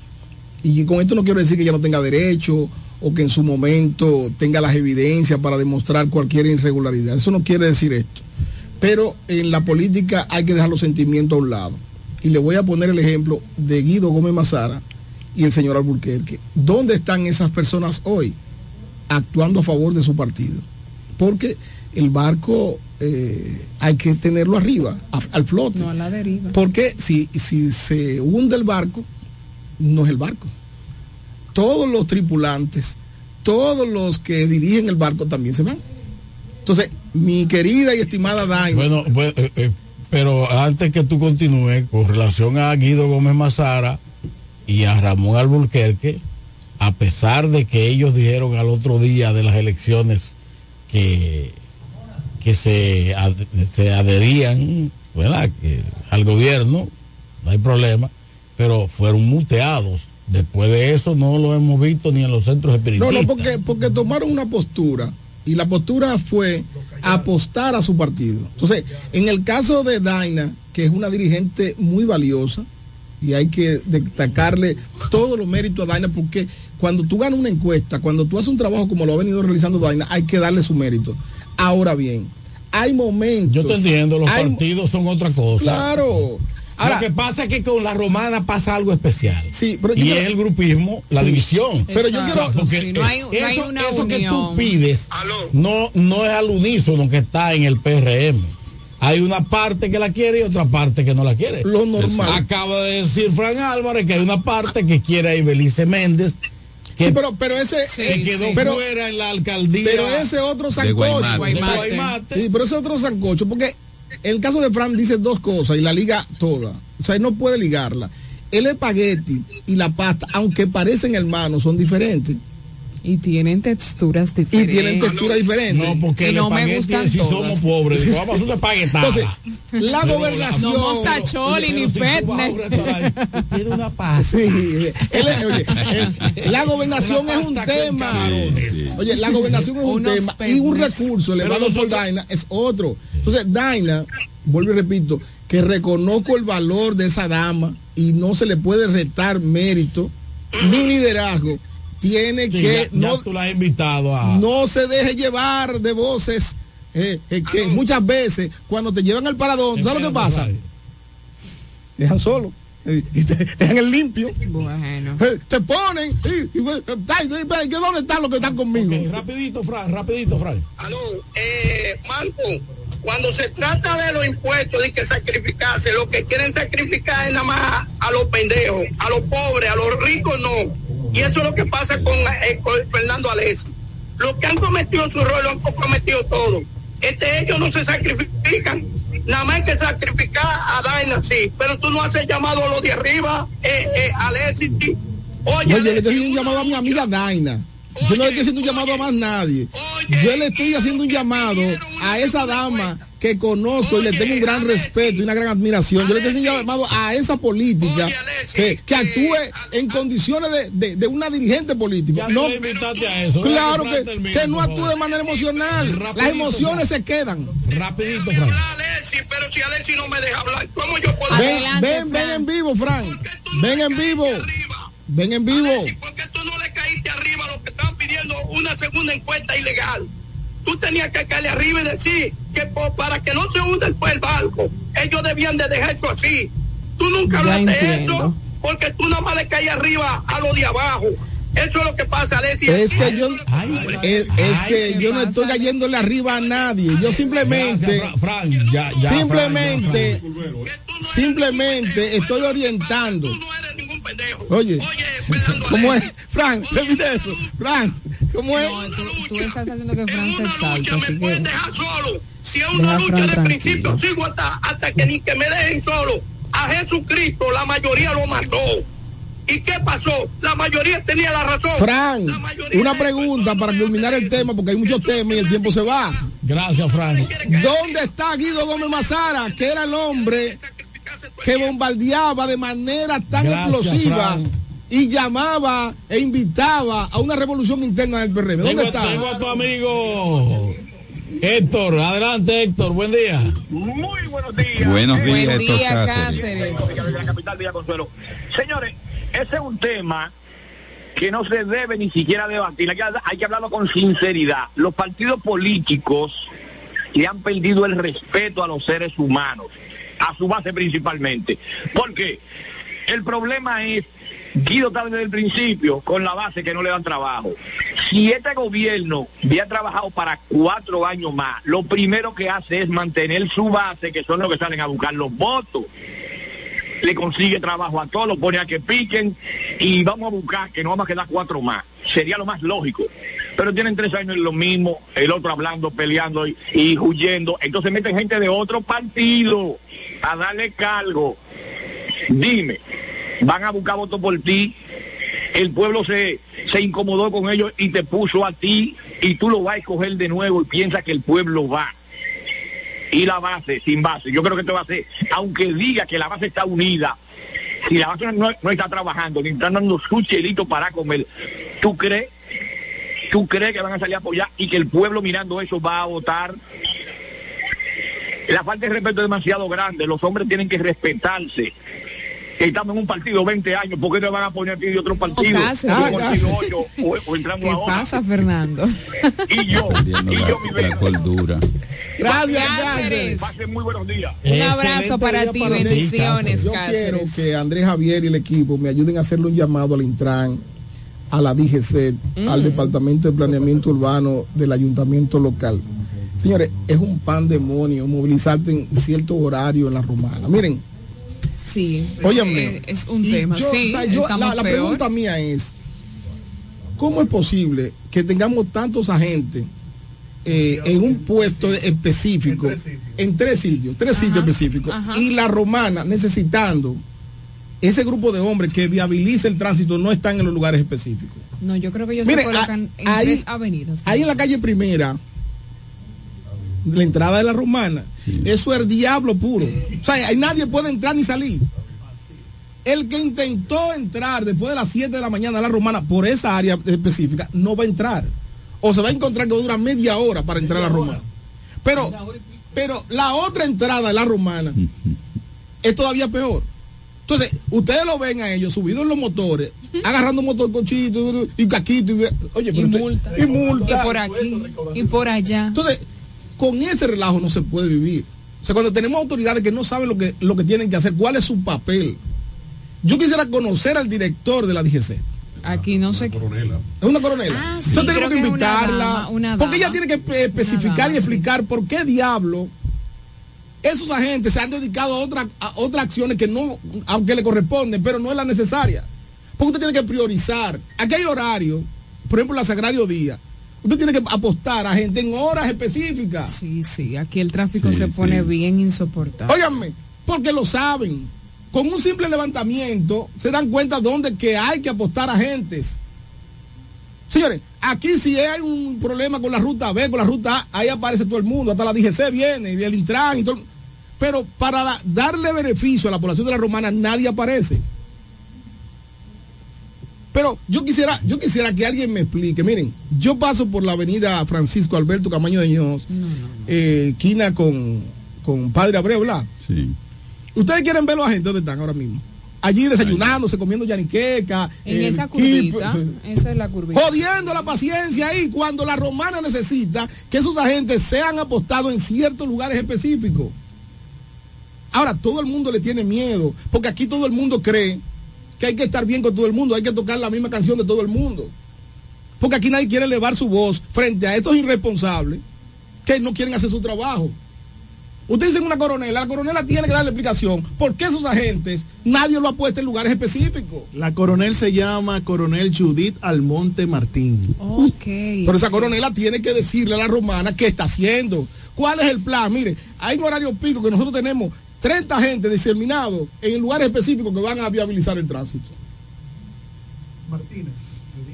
Y con esto no quiero decir que ella no tenga derecho o que en su momento tenga las evidencias para demostrar cualquier irregularidad. Eso no quiere decir esto. Pero en la política hay que dejar los sentimientos a un lado. Y le voy a poner el ejemplo de Guido Gómez Mazara y el señor Alburquerque. ¿Dónde están esas personas hoy actuando a favor de su partido? Porque el barco eh, hay que tenerlo arriba, a- al flote. No a la deriva. Porque si, si se hunde el barco, no es el barco. Todos los tripulantes, todos los que dirigen el barco también se van. Entonces, mi querida y estimada Dain. Bueno, pues, eh, eh, pero antes que tú continúes, con relación a Guido Gómez Mazara y a Ramón Alburquerque, a pesar de que ellos dijeron al otro día de las elecciones que, que se, ad- se adherían ¿verdad? Que, al gobierno, no hay problema, pero fueron muteados. Después de eso no lo hemos visto ni en los centros No, espiritistas. no, porque, porque tomaron una postura y la postura fue apostar a su partido. Entonces, en el caso de Daina, que es una dirigente muy valiosa, y hay que destacarle todos los méritos a Daina, porque cuando tú ganas una encuesta, cuando tú haces un trabajo como lo ha venido realizando Daina, hay que darle su mérito. Ahora bien, hay momentos. Yo te entiendo, los hay- partidos son otra cosa. Claro. Ahora- lo que pasa es que con la romana pasa algo especial. Sí, pero y es el grupismo, la Sí. división. Pero yo quiero- porque, Sí, no hay- no hay eso, una eso que tú pides no, no es al unísono que está en el PRM. Hay una parte que la quiere y otra parte que no la quiere. Lo normal. Acaba de decir Fran Álvarez que hay una parte que quiere a Ibelice Méndez. Que, Sí, pero, pero ese que quedó pero- fuera en la alcaldía. Pero ese otro sancocho. Guaymate. Guaymate. De Guaymate. Sí, pero ese otro sancocho, porque el caso de Fran dice dos cosas y la liga toda. O sea, él no puede ligarla. El espagueti y la pasta, aunque parecen hermanos, son diferentes. Y tienen texturas Y diferentes. tienen textura diferente. No, porque Y no me gustan si todas. somos pobres. Digo, vamos a hacer una. Entonces, la Pero gobernación. No mostacholi ni fitness. Pide una pasta. Sí, él es- oye, el- la gobernación es un tema. Oye, la gobernación es un tema y un recurso elevado por Daina es otro. Entonces, Daina, vuelvo y repito, que reconozco el valor de esa dama y no se le puede retar mérito ni liderazgo. Tiene Sí, que ya, no, ya tú la has invitado a. no se deje llevar de voces eh, eh, que muchas veces cuando te llevan al paradón, ¿sabes lo que pasa? Dejan solo. eh, Y te dejan el limpio. Bueno. Eh, Te ponen. Y, y, ¿que ¿Dónde están los que están conmigo? Rapidito, Fran, rapidito, Fran. Aló, eh, Marco, cuando se trata de los impuestos de que sacrificarse, lo que quieren sacrificar es nada más a los pendejos, a los pobres, a los ricos no. Y eso es lo que pasa con, eh, con Fernando Alessi. Los que han cometido su rol lo han comprometido todo. Este, ellos no se sacrifican. Nada más hay que sacrificar a Daina, sí. Pero tú no haces llamado a los de arriba, eh, eh, Alessi, sí. Oye, No, yo le estoy haciendo un llamado a mi amiga Daina. Yo no le estoy haciendo un llamado a más nadie. Yo le estoy haciendo un llamado a esa dama que conozco y le tengo un gran respeto y una gran admiración. Yo le un llamado a esa política que, que actúe en condiciones de, de- de una dirigente política. Ya No, a eso. Claro que que, no actúe de manera emocional. Las Rapidito, emociones se quedan. Rapidito, Déjame Fran. hablar, Alexi, pero si Alexi no me deja hablar, ¿cómo yo puedo Ven, Adelante, ven, ven en vivo, Fran. Ven en vivo. Ven en vivo. Alexi, ¿por qué tú no le caíste arriba a los que están pidiendo una segunda encuesta ilegal? Tú tenías que caerle arriba y decir que para que no se hunda el, el barco, ellos debían de dejar eso así. Tú nunca hablaste de eso porque tú nada más le caías arriba a los de abajo. Eso es lo que pasa, Alexi. Es que yo, Ay, es, es ay, que ¿qué yo no estoy cayéndole arriba a nadie. Yo simplemente, Gracias, Fran, Fran, ya, ya, simplemente, ya, simplemente estoy orientando. Tú no eres ningún pendejo. Oye, Fernando ¿cómo es? Frank, repite eso. Frank, ¿cómo es? No, tú, tú estás haciendo que en Fran se así me pueden que dejar solo. Si es una lucha Fran de tranquilo. principio, sigo hasta, hasta que ni que me dejen solo. A Jesucristo la mayoría lo mató. ¿Y qué pasó? La mayoría tenía la razón. Frank, La mayoría una pregunta para culminar el tema, porque hay muchos temas y el tiempo se va. Gracias, Fran. ¿Dónde está Guido Gómez Mazara, que era el hombre que bombardeaba de manera tan Gracias, explosiva y llamaba e invitaba a una revolución interna del PRM? ¿Dónde Tengo, está? tengo a tu amigo Héctor. Adelante, Héctor. Buen día. Muy buenos días. Buenos días, Buen Héctor día, Cáceres. Cáceres. de la capital Villa Consuelo. Señores, ese es un tema que no se debe ni siquiera debatir, hay que, hay que hablarlo con sinceridad. Los partidos políticos le han perdido el respeto a los seres humanos, a su base principalmente. Porque el problema es, Guido está desde el principio con la base que no le dan trabajo. Si este gobierno había trabajado para cuatro años más, lo primero que hace es mantener su base, que son los que salen a buscar los votos le consigue trabajo a todos, lo pone a que piquen y vamos a buscar que no vamos a quedar cuatro más. Sería lo más lógico. Pero tienen tres años en lo mismo, el otro hablando, peleando y, huyendo. Entonces meten gente de otro partido a darle cargo. Dime, van a buscar votos por ti. El pueblo se, se incomodó con ellos y te puso a ti y tú lo vas a escoger de nuevo y piensas que el pueblo va y la base sin base. Yo creo que esto va a ser, aunque diga que la base está unida, si la base no, no está trabajando, ni están dando su chelito para comer, ¿tú crees? ¿Tú crees que van a salir a apoyar y que el pueblo mirando eso va a votar? La falta de respeto es demasiado grande, los hombres tienen que respetarse. Estamos en un partido 20 años, ¿por qué te van a poner aquí de otro partido? Ah, o, o entrando ¿Qué ahora. pasa, Fernando? Y yo, y la, yo, mi la cordura. Gracias, Cáceres. Pasen muy buenos días. Un abrazo para ti, bendiciones, Yo Cáceres. quiero que Andrés Javier y el equipo me ayuden a hacerle un llamado al Intran, a la DGC, Mm. al Departamento de Planeamiento Urbano del Ayuntamiento Local. Señores, es un pandemonio movilizarte en cierto horario en la romana. Miren, Sí, Óyame. es, es un tema. yo, sí, o sea, yo- la, pregunta mía es, ¿cómo es posible que tengamos tantos agentes eh, en un puesto de- específico, en tres sitios, tres sitios específicos, ajá. y la romana necesitando ese grupo de hombres que viabilice el tránsito no están en los lugares específicos? No, yo creo que ellos Mire, se colocan a- en ahí- tres avenidas. Ahí en la calle primera, la entrada de la romana, eso es el diablo puro. O sea, ahí nadie puede entrar ni salir. El que intentó entrar después de las 7 de la mañana a la romana por esa área específica no va a entrar. O se va a encontrar que dura media hora para entrar a la romana. Pero, pero la otra entrada de la romana es todavía peor. Entonces, ustedes lo ven a ellos subidos en los motores, agarrando motorcochito y caquito. Y, oye, Y usted- multa. y multa. Y por aquí, y por allá. Entonces, con ese relajo no se puede vivir. O sea, cuando tenemos autoridades que no saben lo que, lo que tienen que hacer, cuál es su papel. Yo quisiera conocer al director de la DGC. Aquí no sé. Es una coronela. Ah, sí, Entonces tenemos que una invitarla. dama, una porque ella tiene que eh, especificar dama, y explicar por qué diablo esos agentes se han dedicado a, otra, a otras acciones que no, aunque le corresponden, pero no es la necesaria. Porque usted tiene que priorizar. Aquí hay horario, por ejemplo, la Sagrario Día. Usted tiene que apostar a gente en horas específicas. Sí, sí, aquí el tráfico Sí, se pone sí. bien insoportable. Óiganme, porque lo saben. Con un simple levantamiento se dan cuenta dónde que hay que apostar a agentes. Señores, aquí si hay un problema con la ruta B, con la ruta A, ahí aparece todo el mundo, hasta la DGC viene, y el Intran y todo. Pero para la- darle beneficio a la población de la romana, nadie aparece. Pero yo quisiera, yo quisiera que alguien me explique. Miren, yo paso por la avenida Francisco Alberto Camaño de Ños, eh, quina con, con Padre Abreu, ¿verdad? Sí. Ustedes quieren ver los agentes donde están ahora mismo. Allí desayunándose, comiendo yaniqueca. En eh, esa curvita, sí. esa es la curvita. Jodiendo la paciencia ahí cuando la romana necesita que esos agentes sean apostados en ciertos lugares específicos. Ahora, todo el mundo le tiene miedo, porque aquí todo el mundo cree que hay que estar bien con todo el mundo, hay que tocar la misma canción de todo el mundo. Porque aquí nadie quiere elevar su voz frente a estos irresponsables que no quieren hacer su trabajo. Usted dice una coronela, la coronela tiene que darle explicación por qué esos agentes nadie lo ha puesto en lugares específicos. La coronel se llama Coronel Judith Almonte Martín. Ok. Pero esa coronela tiene que decirle a la romana qué está haciendo. ¿Cuál es el plan? Mire, hay un horario pico que nosotros tenemos 30 agentes diseminados en lugares específicos que van a viabilizar el tránsito.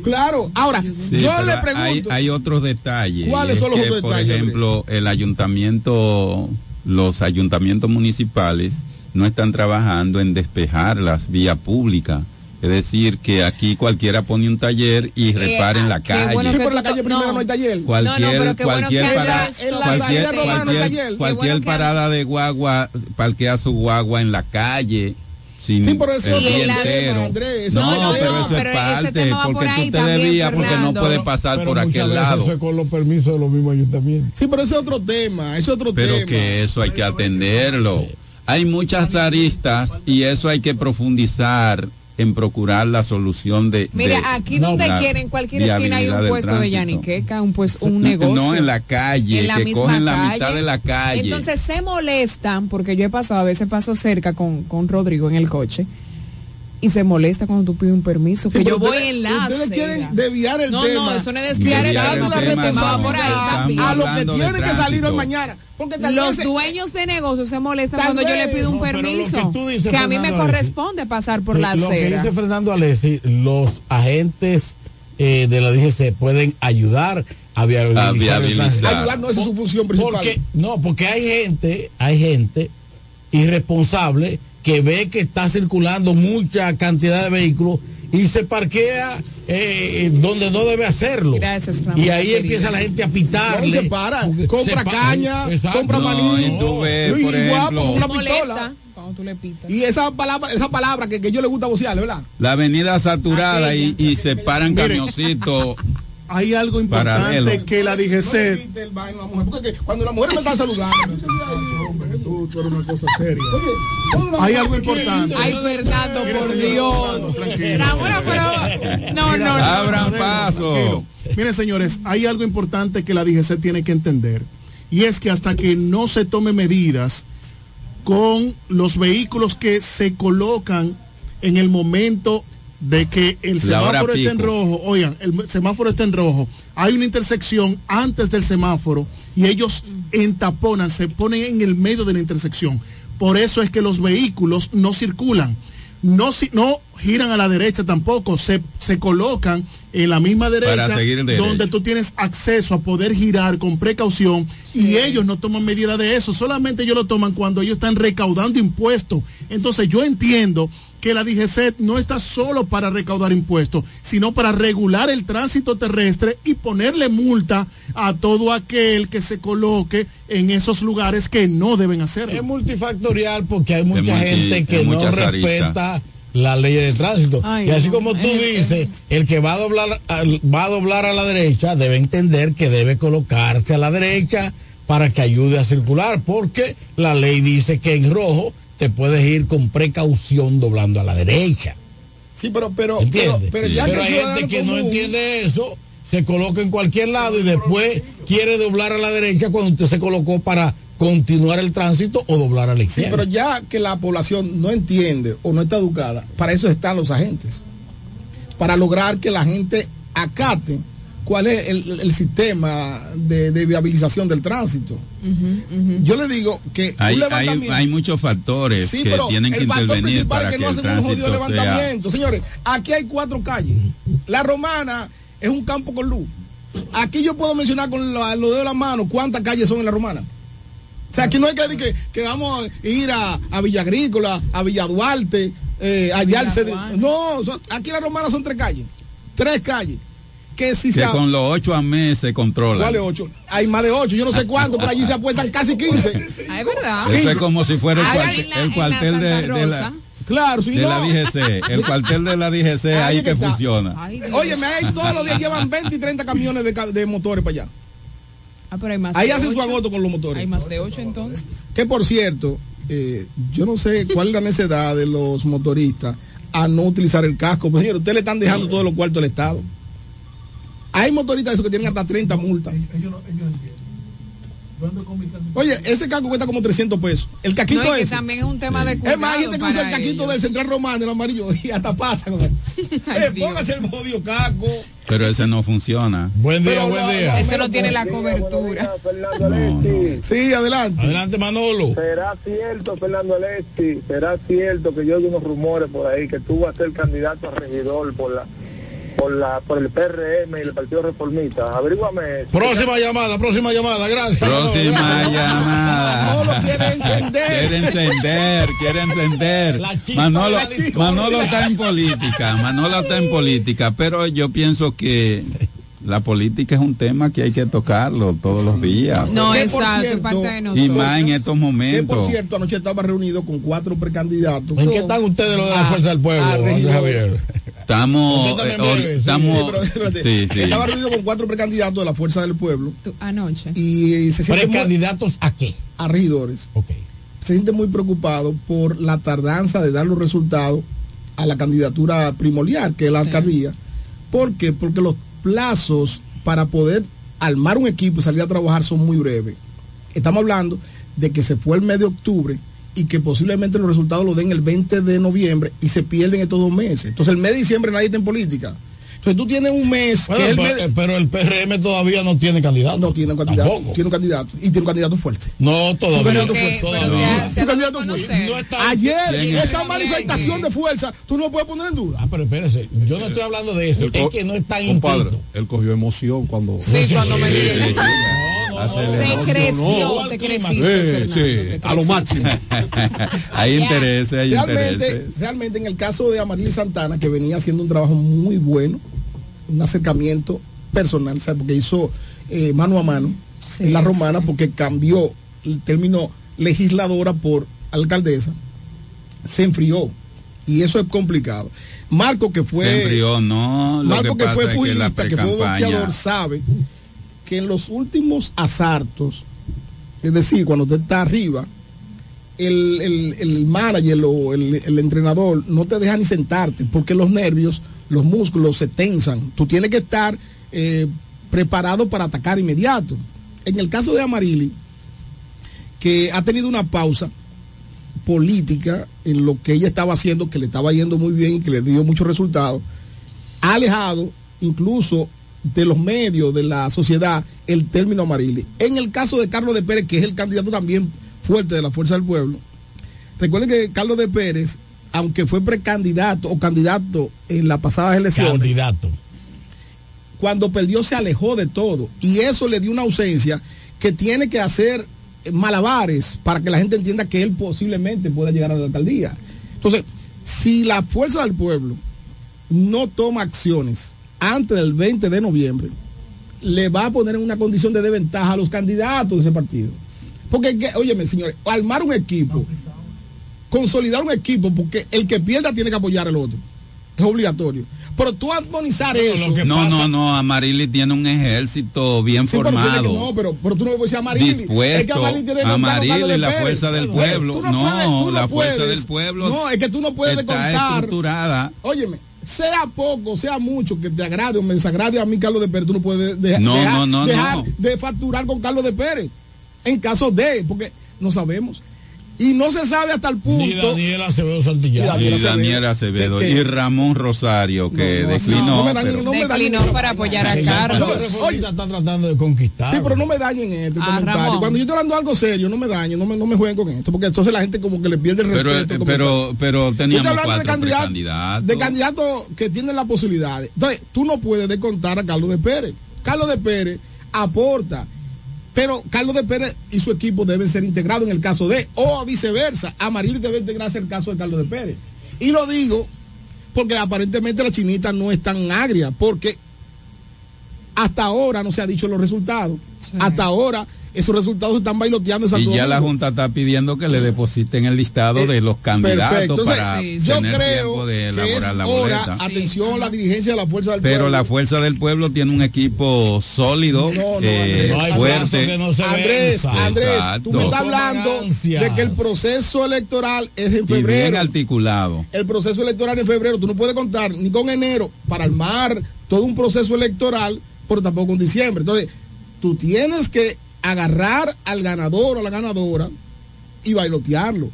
Claro, ahora, Sí, yo le pregunto. hay otros detalles. ¿Cuáles son los que, otros Por detalles, ejemplo, el ayuntamiento, los ayuntamientos municipales no están trabajando en despejar las vías públicas. Es decir, que aquí cualquiera pone un taller y repara en la calle. sí, pero en la calle primero no, hay taller. Cualquier, cualquier, parada, En la cualquier, salida romana no hay cualquier- taller. cualquier parada de guagua parquea su guagua en la calle. sin Sí, pero eso el es día otro tema, entero. Andrés, eso no, es otro pero eso Pero es parte, por porque ahí tú te debías, porque no puedes pasar Pero por aquel lado. eso es con los permisos de los mismos ayuntamientos. Sí, pero ese es otro tema, es otro Pero tema. que eso hay que atenderlo. Hay muchas aristas y eso hay que profundizar en procurar la solución de. Mira, de aquí donde quieren, en cualquier esquina hay un puesto de. Yaniqueca, un, pues, un negocio. No, en la calle, en la que misma cogen la mitad de la calle. Entonces se molestan, porque yo he pasado, a veces paso cerca con, con Rodrigo en el coche, y se molesta cuando tú pides un permiso, Sí, que yo voy ustedes- en la ustedes quieren acera. desviar el no, tema. No, eso no es desviar, el Desviar tema, el la tema, retomaba no, por ahí estamos también. a lo que tiene que salir hoy mañana. Porque Los dueños de negocios se molestan cuando yo le pido un No, permiso, que tú dices, que a mí me Alessi, corresponde pasar por Sí, la Lo que acera. dice Fernando Alessi, los agentes eh, de la DGC pueden ayudar a viabilizar, A el viabilizar. Ayudar no esa es su función principal. Porque, no, porque hay gente, hay gente irresponsable que ve que está circulando mucha cantidad de vehículos y se parquea eh, donde no debe hacerlo. Gracias, Ramón, y ahí querido. empieza la gente a. No, y se para, compra se pa- caña, Exacto. compra No, maní. y tú ves, y por guapo, ejemplo- con una Se pistola. molesta cuando tú le pitas. Y esa palabra, esa palabra que, que yo le gusta vocearle, ¿verdad? La avenida saturada y, y se paran camioncitos. Hay algo importante Paralelo. que la DGC Porque cuando la mujer me está saludando. Tú, tú eres una cosa seria. Hay algo importante. Ay, Fernando, por señor, Dios. tranquilo. Pero. No, no, no. Abran paso. Tranquilo. Miren, señores, hay algo importante que la DGC tiene que entender. Y es que hasta que no se tome medidas con los vehículos que se colocan en el momento de que el semáforo esté en rojo, oigan, el semáforo está en rojo, hay una intersección antes del semáforo y ellos entaponan, se ponen en el medio de la intersección. Por eso es que los vehículos no circulan, no, si- no giran a la derecha tampoco, se, se colocan en la misma derecha Para seguir derecho. donde tú tienes acceso a poder girar con precaución y ellos no toman medida de eso, solamente ellos lo toman cuando ellos están recaudando impuestos. Entonces yo entiendo que la DGC no está solo para recaudar impuestos, sino para regular el tránsito terrestre y ponerle multa a todo aquel que se coloque en esos lugares que no deben hacerlo. Es multifactorial porque hay mucha multi- gente que no respeta la ley de tránsito. Ay, y así no, como tú es- dices, el que va a doblar va a doblar a la derecha debe entender que debe colocarse a la derecha para que ayude a circular, porque la ley dice que en rojo te puedes ir con precaución doblando a la derecha. Sí, pero, pero, pero, pero ya que el hay gente que no entiende eso, se coloca en cualquier lado y después quiere doblar a la derecha cuando usted se colocó para continuar el tránsito o doblar a la Sí, izquierda. pero ya que la población no entiende o no está educada, para eso están los agentes. Para lograr que la gente acate cuál es el, el sistema de, de viabilización del tránsito. Yo le digo que Hay, un hay, levantamiento. hay muchos factores Sí, que pero tienen que el factor intervenir principal para es que, que no el hacen un jodido sea. levantamiento. Señores, aquí hay cuatro calles. La romana es un campo con luz. Aquí yo puedo mencionar con lo- los dedos de la mano cuántas calles son en la romana. O sea, aquí no hay que decir que, que vamos a ir a, a Villa Agrícola, a Villa Duarte, eh, a Cedri- No, son- aquí en la romana son tres calles. Tres calles. Que si Que se. con los ocho a mes se controla. ¿Cuál es ocho? Hay más de ocho, yo no sé cuánto, pero allí se apuestan casi 15. Ah, es verdad. Eso es como si fuera el Ay, cuartel, en la- el en la cuartel de, la. Claro, sí, de la. DGC. El cuartel de la DGC Ahí ahí es que funciona. Oye, ahí todos los días llevan 20 y 30 camiones de, motores para allá. Ah, pero hay más Ahí hacen su agoto con los motores. Hay más de ocho entonces. Que por cierto, eh, yo no sé cuál es la necesidad de los motoristas a no utilizar el casco. Pues señor, ustedes le están dejando todos los cuartos al Estado. Hay motoristas esos que tienen hasta 30 multas. Oye, ese casco cuesta como 300 pesos. El caquito No, que ese. también es un tema de Es más, hay gente que usa el caquito ellos. del Central Romano, el amarillo, y hasta pasa con él. Eh, póngase el jodido casco. Pero ese no funciona. Buen día, buen día. Ese no tiene la cobertura. Sí, adelante. Adelante, Manolo. ¿Será cierto, Fernando Alesti, será cierto que yo oí unos rumores por ahí que tú vas a ser candidato a regidor por la por la por el PRM y el Partido Reformista? Averíguame. eso. Próxima llamada, próxima llamada, gracias. Próxima llamada. Manolo quiere encender. Quiere encender, quiere encender. Manolo. Manolo está en política, Manolo está en política, pero yo pienso que la política es un tema que hay que tocarlo todos los días. No, exacto, cierto, parte de y nosotros. más en estos Que por momentos. cierto, anoche estaba reunido con cuatro precandidatos. ¿En qué están ustedes los de la Ah, Fuerza del Pueblo, ah, Andrés. Javier? Estamos, eh, or- bebe, sí, estamos, Sí, pero, espérate. sí, sí. Estaba reunido con cuatro precandidatos de la Fuerza del Pueblo Tú- Anoche. y se siente muy, ¿Precandidatos a qué? a regidores. Ok. Se siente muy preocupado por la tardanza de dar los resultados a la candidatura primordial, que es la alcaldía. ¿Por qué? Porque los plazos para poder armar un equipo y salir a trabajar son muy breves. Estamos hablando de que se fue el mes de octubre y que posiblemente los resultados los den el 20 de noviembre y se pierden estos dos meses. Entonces el mes de diciembre nadie está en política. Entonces tú tienes un mes Bueno, que es el pero, mes de- pero el PRM todavía no tiene candidato. no tiene un candidato, Tampoco. tiene un candidato y tiene un candidato fuerte. No, todavía. Ayer, esa manifestación de fuerza, tú no lo puedes poner en duda. Ah, pero espérese, yo no estoy hablando de eso, El es que no está Compadre, inscrito. él cogió emoción cuando. Sí, cuando me sí, Se creció, te creciste. Sí, a lo máximo. hay intereses, hay Realmente, intereses. realmente en el caso de Amaril Santana, que venía haciendo un trabajo muy bueno, un acercamiento personal, ¿sabes? porque hizo eh, mano a mano Sí, en la romana, sí. porque cambió el término legisladora por alcaldesa, se enfrió. Y eso es complicado. Marco, que fue. Se enfrió, no. Lo Marco que, que, pasa fue es que que, fue boxeador, sabe que en los últimos asaltos, es decir, cuando usted está arriba, el, el- el manager o el, el entrenador no te deja ni sentarte porque los nervios, los músculos se tensan. Tú tienes que estar eh, preparado para atacar inmediato. En el caso de Amarili, que ha tenido una pausa política en lo que ella estaba haciendo, que le estaba yendo muy bien y que le dio muchos resultados, ha alejado incluso de los medios, de la sociedad, el término Amarili. En el caso de Carlos de Pérez, que es el candidato también fuerte de la Fuerza del Pueblo, recuerden que Carlos de Pérez, aunque fue precandidato o candidato en las pasadas elecciones, Candidato. cuando perdió se alejó de todo y eso le dio una ausencia que tiene que hacer malabares para que la gente entienda que él posiblemente pueda llegar a la alcaldía. Entonces, si la fuerza del pueblo no toma acciones antes del 20 de noviembre, le va a poner en una condición de desventaja a los candidatos de ese partido. Porque, que- óyeme, señores, armar un equipo, consolidar un equipo, porque el que pierda tiene que apoyar al otro. Es obligatorio. Pero tú armonizar eso. No, no, no, Amarili tiene un ejército bien Sí, pero que- formado. no, pero, pero tú no puedes decir Amarili. dispuesto Es que Amarili tiene Amarili la Pérez. fuerza del pueblo no, puedes- la fuerza del pueblo No, es que tú no puedes está contar. estructurada Óyeme, sea poco, sea mucho, que te agrade o me desagrade a mí Carlos de Pérez, tú no puedes de- No, dejar, no, no, dejar de facturar con Carlos de Pérez. En caso de, porque no sabemos. Y no se sabe hasta el punto. Ni Daniel Acevedo Santillán. y Daniel Acevedo y Ramón Rosario que no, declinó no me dañen- pero- no me dañen- Declinó para apoyar a El Carlos. Está tratando de conquistar. Sí, pero no me dañen este Ah, comentario. Ramón. Cuando yo estoy hablando algo serio, no me dañen, no me, no me jueguen con esto, porque entonces la gente como que le pierde el pero, respeto. eh, pero, pero Yo teníamos estoy hablando de cuatro candidatos, de candidatos que tienen las posibilidades. Entonces, tú no puedes descontar a Carlos de Pérez. Carlos de Pérez aporta, pero Carlos de Pérez y su equipo deben ser integrados en el caso de, o viceversa. Amarillo debe integrarse en el caso de Carlos de Pérez. Y lo digo porque aparentemente la chinita no es tan agria, porque hasta ahora no se ha dicho los resultados. Hasta ahora esos resultados se están bailoteando en y ya la. Junta está pidiendo que le depositen el listado de los candidatos Perfecto. Entonces, para yo tener creo tiempo de que es elaborar la hora, boleta. atención la dirigencia de la Fuerza del Pero Pueblo. la fuerza del pueblo tiene un equipo sólido, No, no, eh, No fuerte. Andrés. Andrés, tú me estás hablando de que el proceso electoral es en y bien febrero. articulado. El proceso electoral en febrero, tú no puedes contar ni con enero para armar todo un proceso electoral, pero tampoco con diciembre. Entonces, tú tienes que agarrar al ganador o a la ganadora y bailotearlo.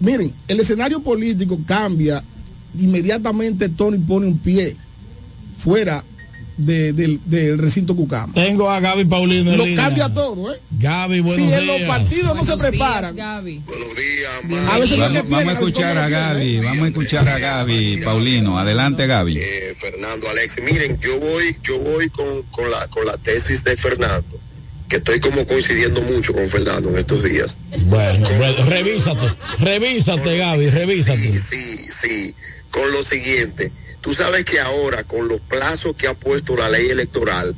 Miren, el escenario político cambia inmediatamente Tony pone un pie fuera de- del, del recinto Cucama. Tengo a Gaby Paulino Lo línea. cambia todo, ¿eh? Gaby, Si buenos en los días. partidos no se Buenos días, preparan, Gaby. no es que Vamos, vamos a escuchar a Gaby, ¿eh? vamos a escuchar a Gaby, Paulino. Adelante, Gaby. Eh, Fernando Alexis. Miren, yo voy, yo voy con, con la con la tesis de Fernando, que estoy como coincidiendo mucho con Fernando en estos días. Bueno, bueno, revísate, revísate, Gaby, revísate. Sí, sí, con lo siguiente. Tú sabes que ahora, con los plazos que ha puesto la ley electoral,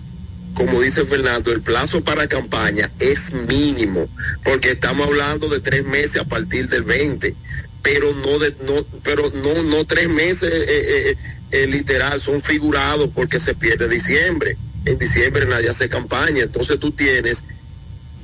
como dice Fernando, el plazo para campaña es mínimo, porque estamos hablando de tres meses a partir del 20, pero no de, no, pero no, no tres meses eh, eh, eh, literal, son figurados porque se pierde diciembre. En diciembre nadie hace campaña, entonces tú tienes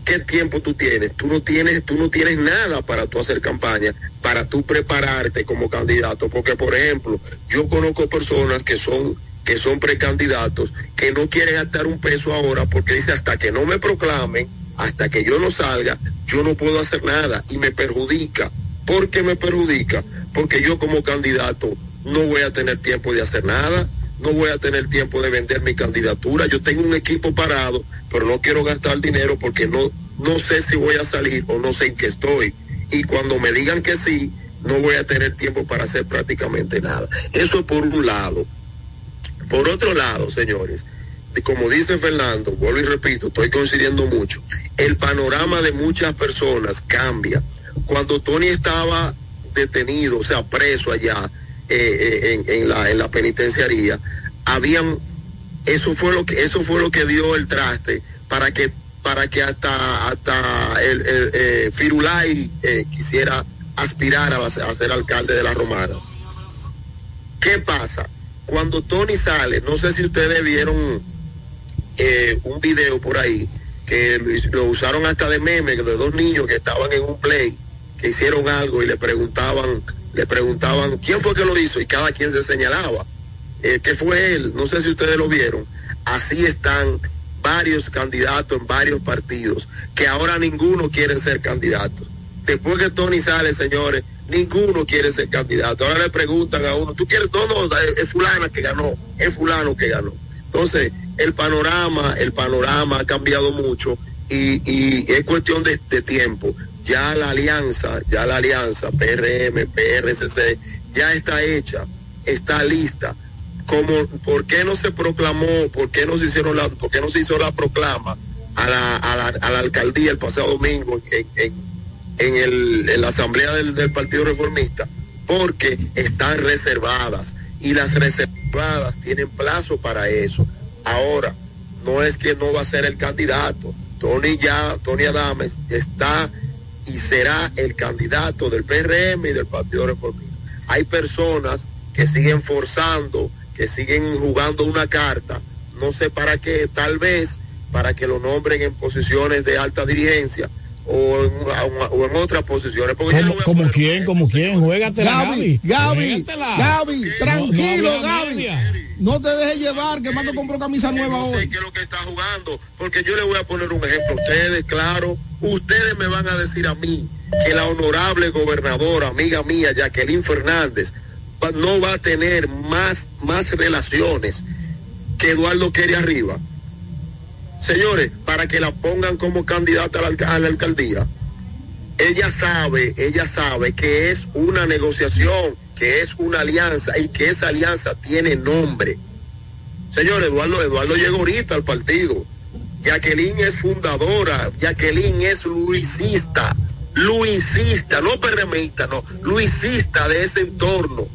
¿qué tiempo tú tienes? Tú no tienes, tú no tienes nada para tú hacer campaña, para tú prepararte como candidato, porque por ejemplo, yo conozco personas que son que son precandidatos que no quieren gastar un peso ahora porque dice hasta que no me proclamen, hasta que yo no salga, yo no puedo hacer nada y me perjudica. ¿Por qué me perjudica? Porque yo como candidato no voy a tener tiempo de hacer nada, no voy a tener tiempo de vender mi candidatura. Yo tengo un equipo parado, pero no quiero gastar dinero porque no, no sé si voy a salir o no sé en qué estoy. Y cuando me digan que sí, no voy a tener tiempo para hacer prácticamente nada. Eso por un lado. Por otro lado, señores, como dice Fernando, vuelvo y repito, estoy coincidiendo mucho, el panorama de muchas personas cambia. Cuando Tony estaba detenido, o sea, preso allá eh, en, la, en la penitenciaría, habían, eso fue lo que, eso fue lo que dio el traste para que, para que hasta, hasta el, el eh, Firulay eh, quisiera aspirar a, a ser alcalde de la Romana. ¿Qué pasa? Cuando Tony sale, no sé si ustedes vieron eh, un video por ahí que lo usaron hasta de meme de dos niños que estaban en un play que hicieron algo y le preguntaban le preguntaban quién fue que lo hizo y cada quien se señalaba. Eh, que fue él no sé si ustedes lo vieron. Así están varios candidatos en varios partidos que ahora ninguno quiere ser candidato. Después que Tony sale señores ninguno quiere ser candidato. Ahora le preguntan a uno tú quieres no no es fulana que ganó es fulano que ganó. Entonces el panorama el panorama ha cambiado mucho y, es cuestión de tiempo ya la alianza, ya la alianza PRM, PRCC, ya está hecha, está lista. Como, ¿Por qué no se proclamó, por qué no se hicieron la, por qué no se hizo la proclama a la, a la, a la alcaldía el pasado domingo en, en, el, la asamblea del, del Partido Reformista? Porque están reservadas y las reservadas tienen plazo para eso. Ahora, no es que no va a ser el candidato. Tony ya, Tony Adames está y será el candidato del PRM y del Partido Reformista. Hay personas que siguen forzando, que siguen jugando una carta, no sé para qué, tal vez para que lo nombren en posiciones de alta dirigencia o en, o en otras posiciones. Porque ¿Cómo, como quién? ¿Como quién? Juégatela, Gaby, Gaby. Gaby, Gaby, tranquilo, No, Gaby. No te dejes llevar, que Mando compró camisa nueva no sé hoy. qué es lo que está jugando, porque yo le voy a poner un ejemplo a ustedes, claro, ustedes me van a decir a mí que la honorable gobernadora, amiga mía, Jacqueline Fernández, no va a tener más, más relaciones que Eduardo quiere arriba. Señores, para que la pongan como candidata a la, alca- a la alcaldía, ella sabe, ella sabe que es una negociación, que es una alianza y que esa alianza tiene nombre. Señor Eduardo, Eduardo llegó ahorita al partido. Jacqueline es fundadora, Jacqueline es luisista, luisista, no perremista, no, luisista de ese entorno.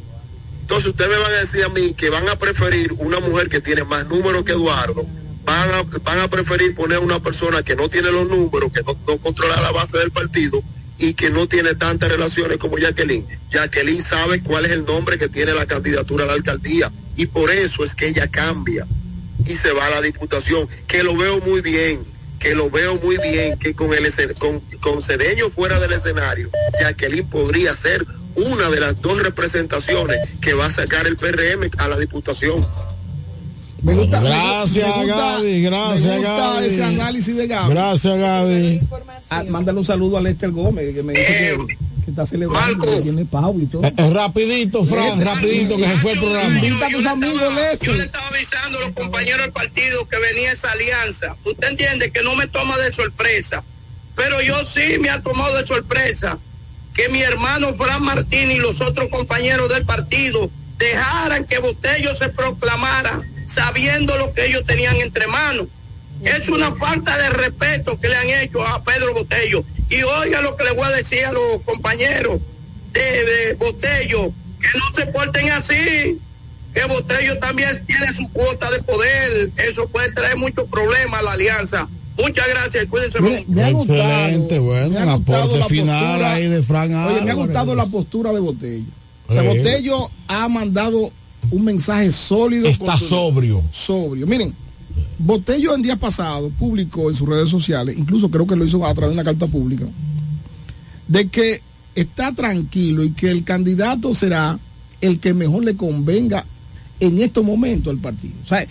Entonces ustedes me van a decir a mí que van a preferir una mujer que tiene más números que Eduardo, van a, van a preferir poner una persona que no tiene los números, que no, no controla la base del partido y que no tiene tantas relaciones como Jacqueline. Jacqueline sabe cuál es el nombre que tiene la candidatura a la alcaldía y por eso es que ella cambia y se va a la diputación, que lo veo muy bien, que lo veo muy bien, que con el con, con Cedeño fuera del escenario, Jacqueline podría ser una de las dos representaciones que va a sacar el PRM a la diputación. Me gusta, me- Gracias, me gusta- Gaby, gracias, me gusta Gaby. ese análisis de Gaby. Gracias, Gaby. Ah, mándale un saludo a Lester Gómez, que me dice que, que está celebrando, que tiene pavo y todo. Eh, eh, rapidito, Fran, Lester, rapidito, que se fue el programa. Invita a tus amigos, Yo le Lester. estaba avisando a los compañeros del partido que venía esa alianza. Usted entiende que no me toma de sorpresa, pero yo sí me ha tomado de sorpresa que mi hermano Fran Martín y los otros compañeros del partido dejaran que Botello se proclamara sabiendo lo que ellos tenían entre manos. Es una falta de respeto que le han hecho a Pedro Botello. Y oiga lo que le voy a decir a los compañeros de, de Botello, que no se porten así, que Botello también tiene su cuota de poder. Eso puede traer muchos problemas a la alianza. Muchas gracias cuídense mucho. me ha gustado, Excelente, bueno, me ha un gustado aporte la final postura- ahí de Fran Oye, me ha gustado la postura de Botello. O sea, Sí. Botello ha mandado un mensaje sólido. Está sobrio. Sobrio. Miren, Botello en días pasados publicó en sus redes sociales, incluso creo que lo hizo a través de una carta pública, de que está tranquilo y que el candidato será el que mejor le convenga en estos momentos al partido. O sea,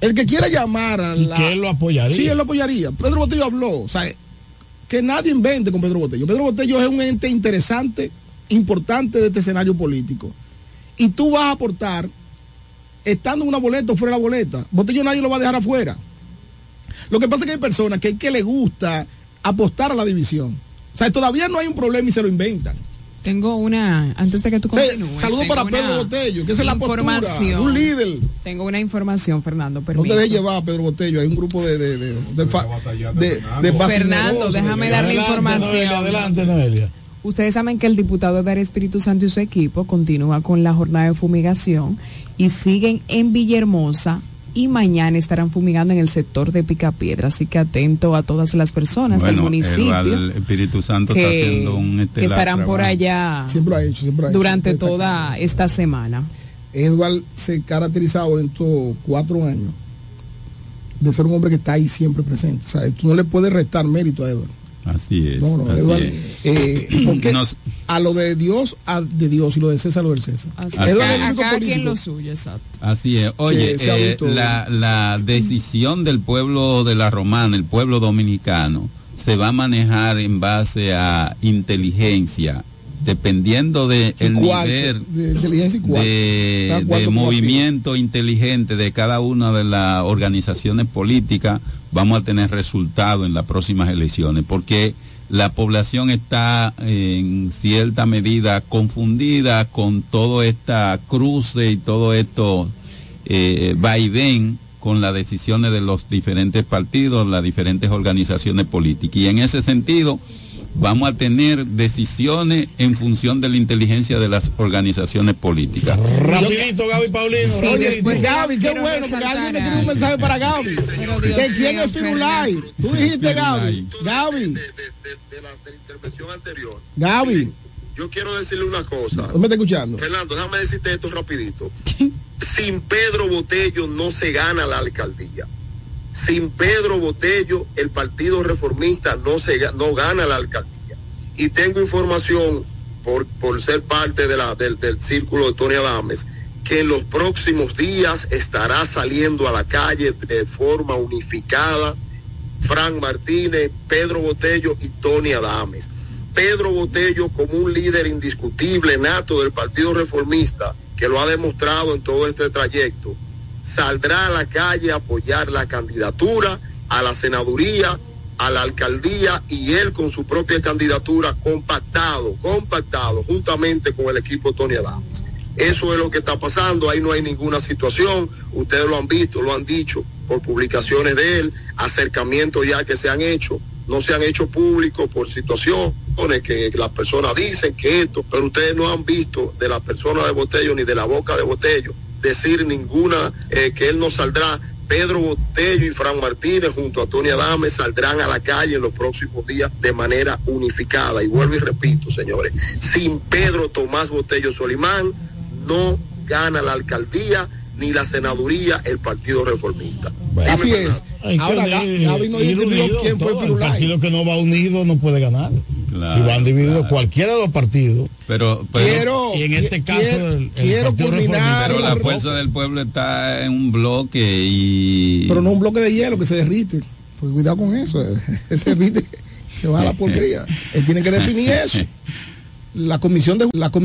el que quiera llamar a la... que él lo apoyaría. Sí, él lo apoyaría. Pedro Botello habló. O sea, que nadie invente con Pedro Botello. Pedro Botello es un ente interesante, importante de este escenario político. Y tú vas a aportar, estando en una boleta o fuera de la boleta. Botello nadie lo va a dejar afuera. Lo que pasa es que hay personas que, que le gusta apostar a la división. O sea, todavía no hay un problema y se lo inventan. Tengo una, antes de que tú Eh, continúes. saludo tengo para Pedro Botello, que es la postura, información. un líder. Tengo una información, Fernando, No permiso. te dejes llevar, Pedro Botello. Hay un grupo de. de, de, de, fa- de- de Fernando, fascinadores. déjame darle Adelante, información. Adelante, Noelia. Ustedes saben que el diputado Dar Espíritu Santo y su equipo continúa con la jornada de fumigación y siguen en Villahermosa y mañana estarán fumigando en el sector de Picapiedra. Así que atento a todas las personas del municipio el Espíritu Santo está haciendo un que estelar estarán por allá Siempre lo ha hecho, siempre lo ha hecho. durante Siempre toda esta semana. Edward se ha caracterizado en estos cuatro años de ser un hombre que está ahí siempre presente. O sea, tú no le puedes restar mérito a Edward. Así es. No, no, así es. eh, porque Nos- a lo de Dios, a de Dios, y lo de César, lo del César. Así es. es el a único cada quien lo suyo, exacto. Así es. Oye, eh, visto- la, la decisión del pueblo de la Romana, el pueblo dominicano, se va a manejar en base a inteligencia, dependiendo del el cuarto, nivel de movimiento inteligente de cada una de las organizaciones políticas, vamos a tener resultados en las próximas elecciones, porque la población está en cierta medida confundida con todo esta cruce y todo esto eh, con las decisiones de los diferentes partidos, las diferentes organizaciones políticas. Y en ese sentido, vamos a tener decisiones en función de la inteligencia de las organizaciones políticas. Rapidito, Gaby Paulino. Sí, rapidito. después de- Gaby, qué bueno, porque alguien me escribió un mensaje para Gaby. ¿Que quién es Firulay? Tú dijiste Gaby. Gaby, de, de- de la, de la intervención anterior. Gaby, Yo quiero decirle una cosa. ¿no me está escuchando? Fernando, déjame decirte esto rapidito. Sin Pedro Botello no se gana la alcaldía. Sin Pedro Botello el Partido Reformista no se no gana la alcaldía. Y tengo información por, por ser parte de la, del, del círculo de Tony Adames que en los próximos días estará saliendo a la calle de forma unificada Frank Martínez, Pedro Botello y Tony Adames. Pedro Botello como un líder indiscutible, nato del Partido Reformista, que lo ha demostrado en todo este trayecto, saldrá a la calle a apoyar la candidatura a la senaduría, a la alcaldía y él con su propia candidatura compactado, compactado juntamente con el equipo Tony Adams. Eso es lo que está pasando, ahí no hay ninguna situación, ustedes lo han visto, lo han dicho por publicaciones de él, acercamientos ya que se han hecho, no se han hecho públicos por situaciones que las personas dicen que esto, pero ustedes no han visto de la persona de Botello ni de la boca de Botello decir ninguna eh, que él no saldrá. Pedro Botello y Fran Martínez junto a Tony Adame saldrán a la calle en los próximos días de manera unificada. Y vuelvo y repito, señores, sin Pedro Tomás Botello Solimán no gana la alcaldía ni la senaduría el Partido Reformista. Así es. Que Ahora, Gaby no identificó quién fue. El partido que no va unido no puede ganar. Claro, si van divididos claro. cualquiera de los partidos. Pero, pero, Quiero, y en este caso, quiero, el- el quiero Partido culminar, Reformista, pero la fuerza del pueblo está en un bloque y... pero no un bloque de hielo que se derrite. Pues cuidado con eso. Se derrite, se va a la porquería. Él tiene que definir eso. La comisión de la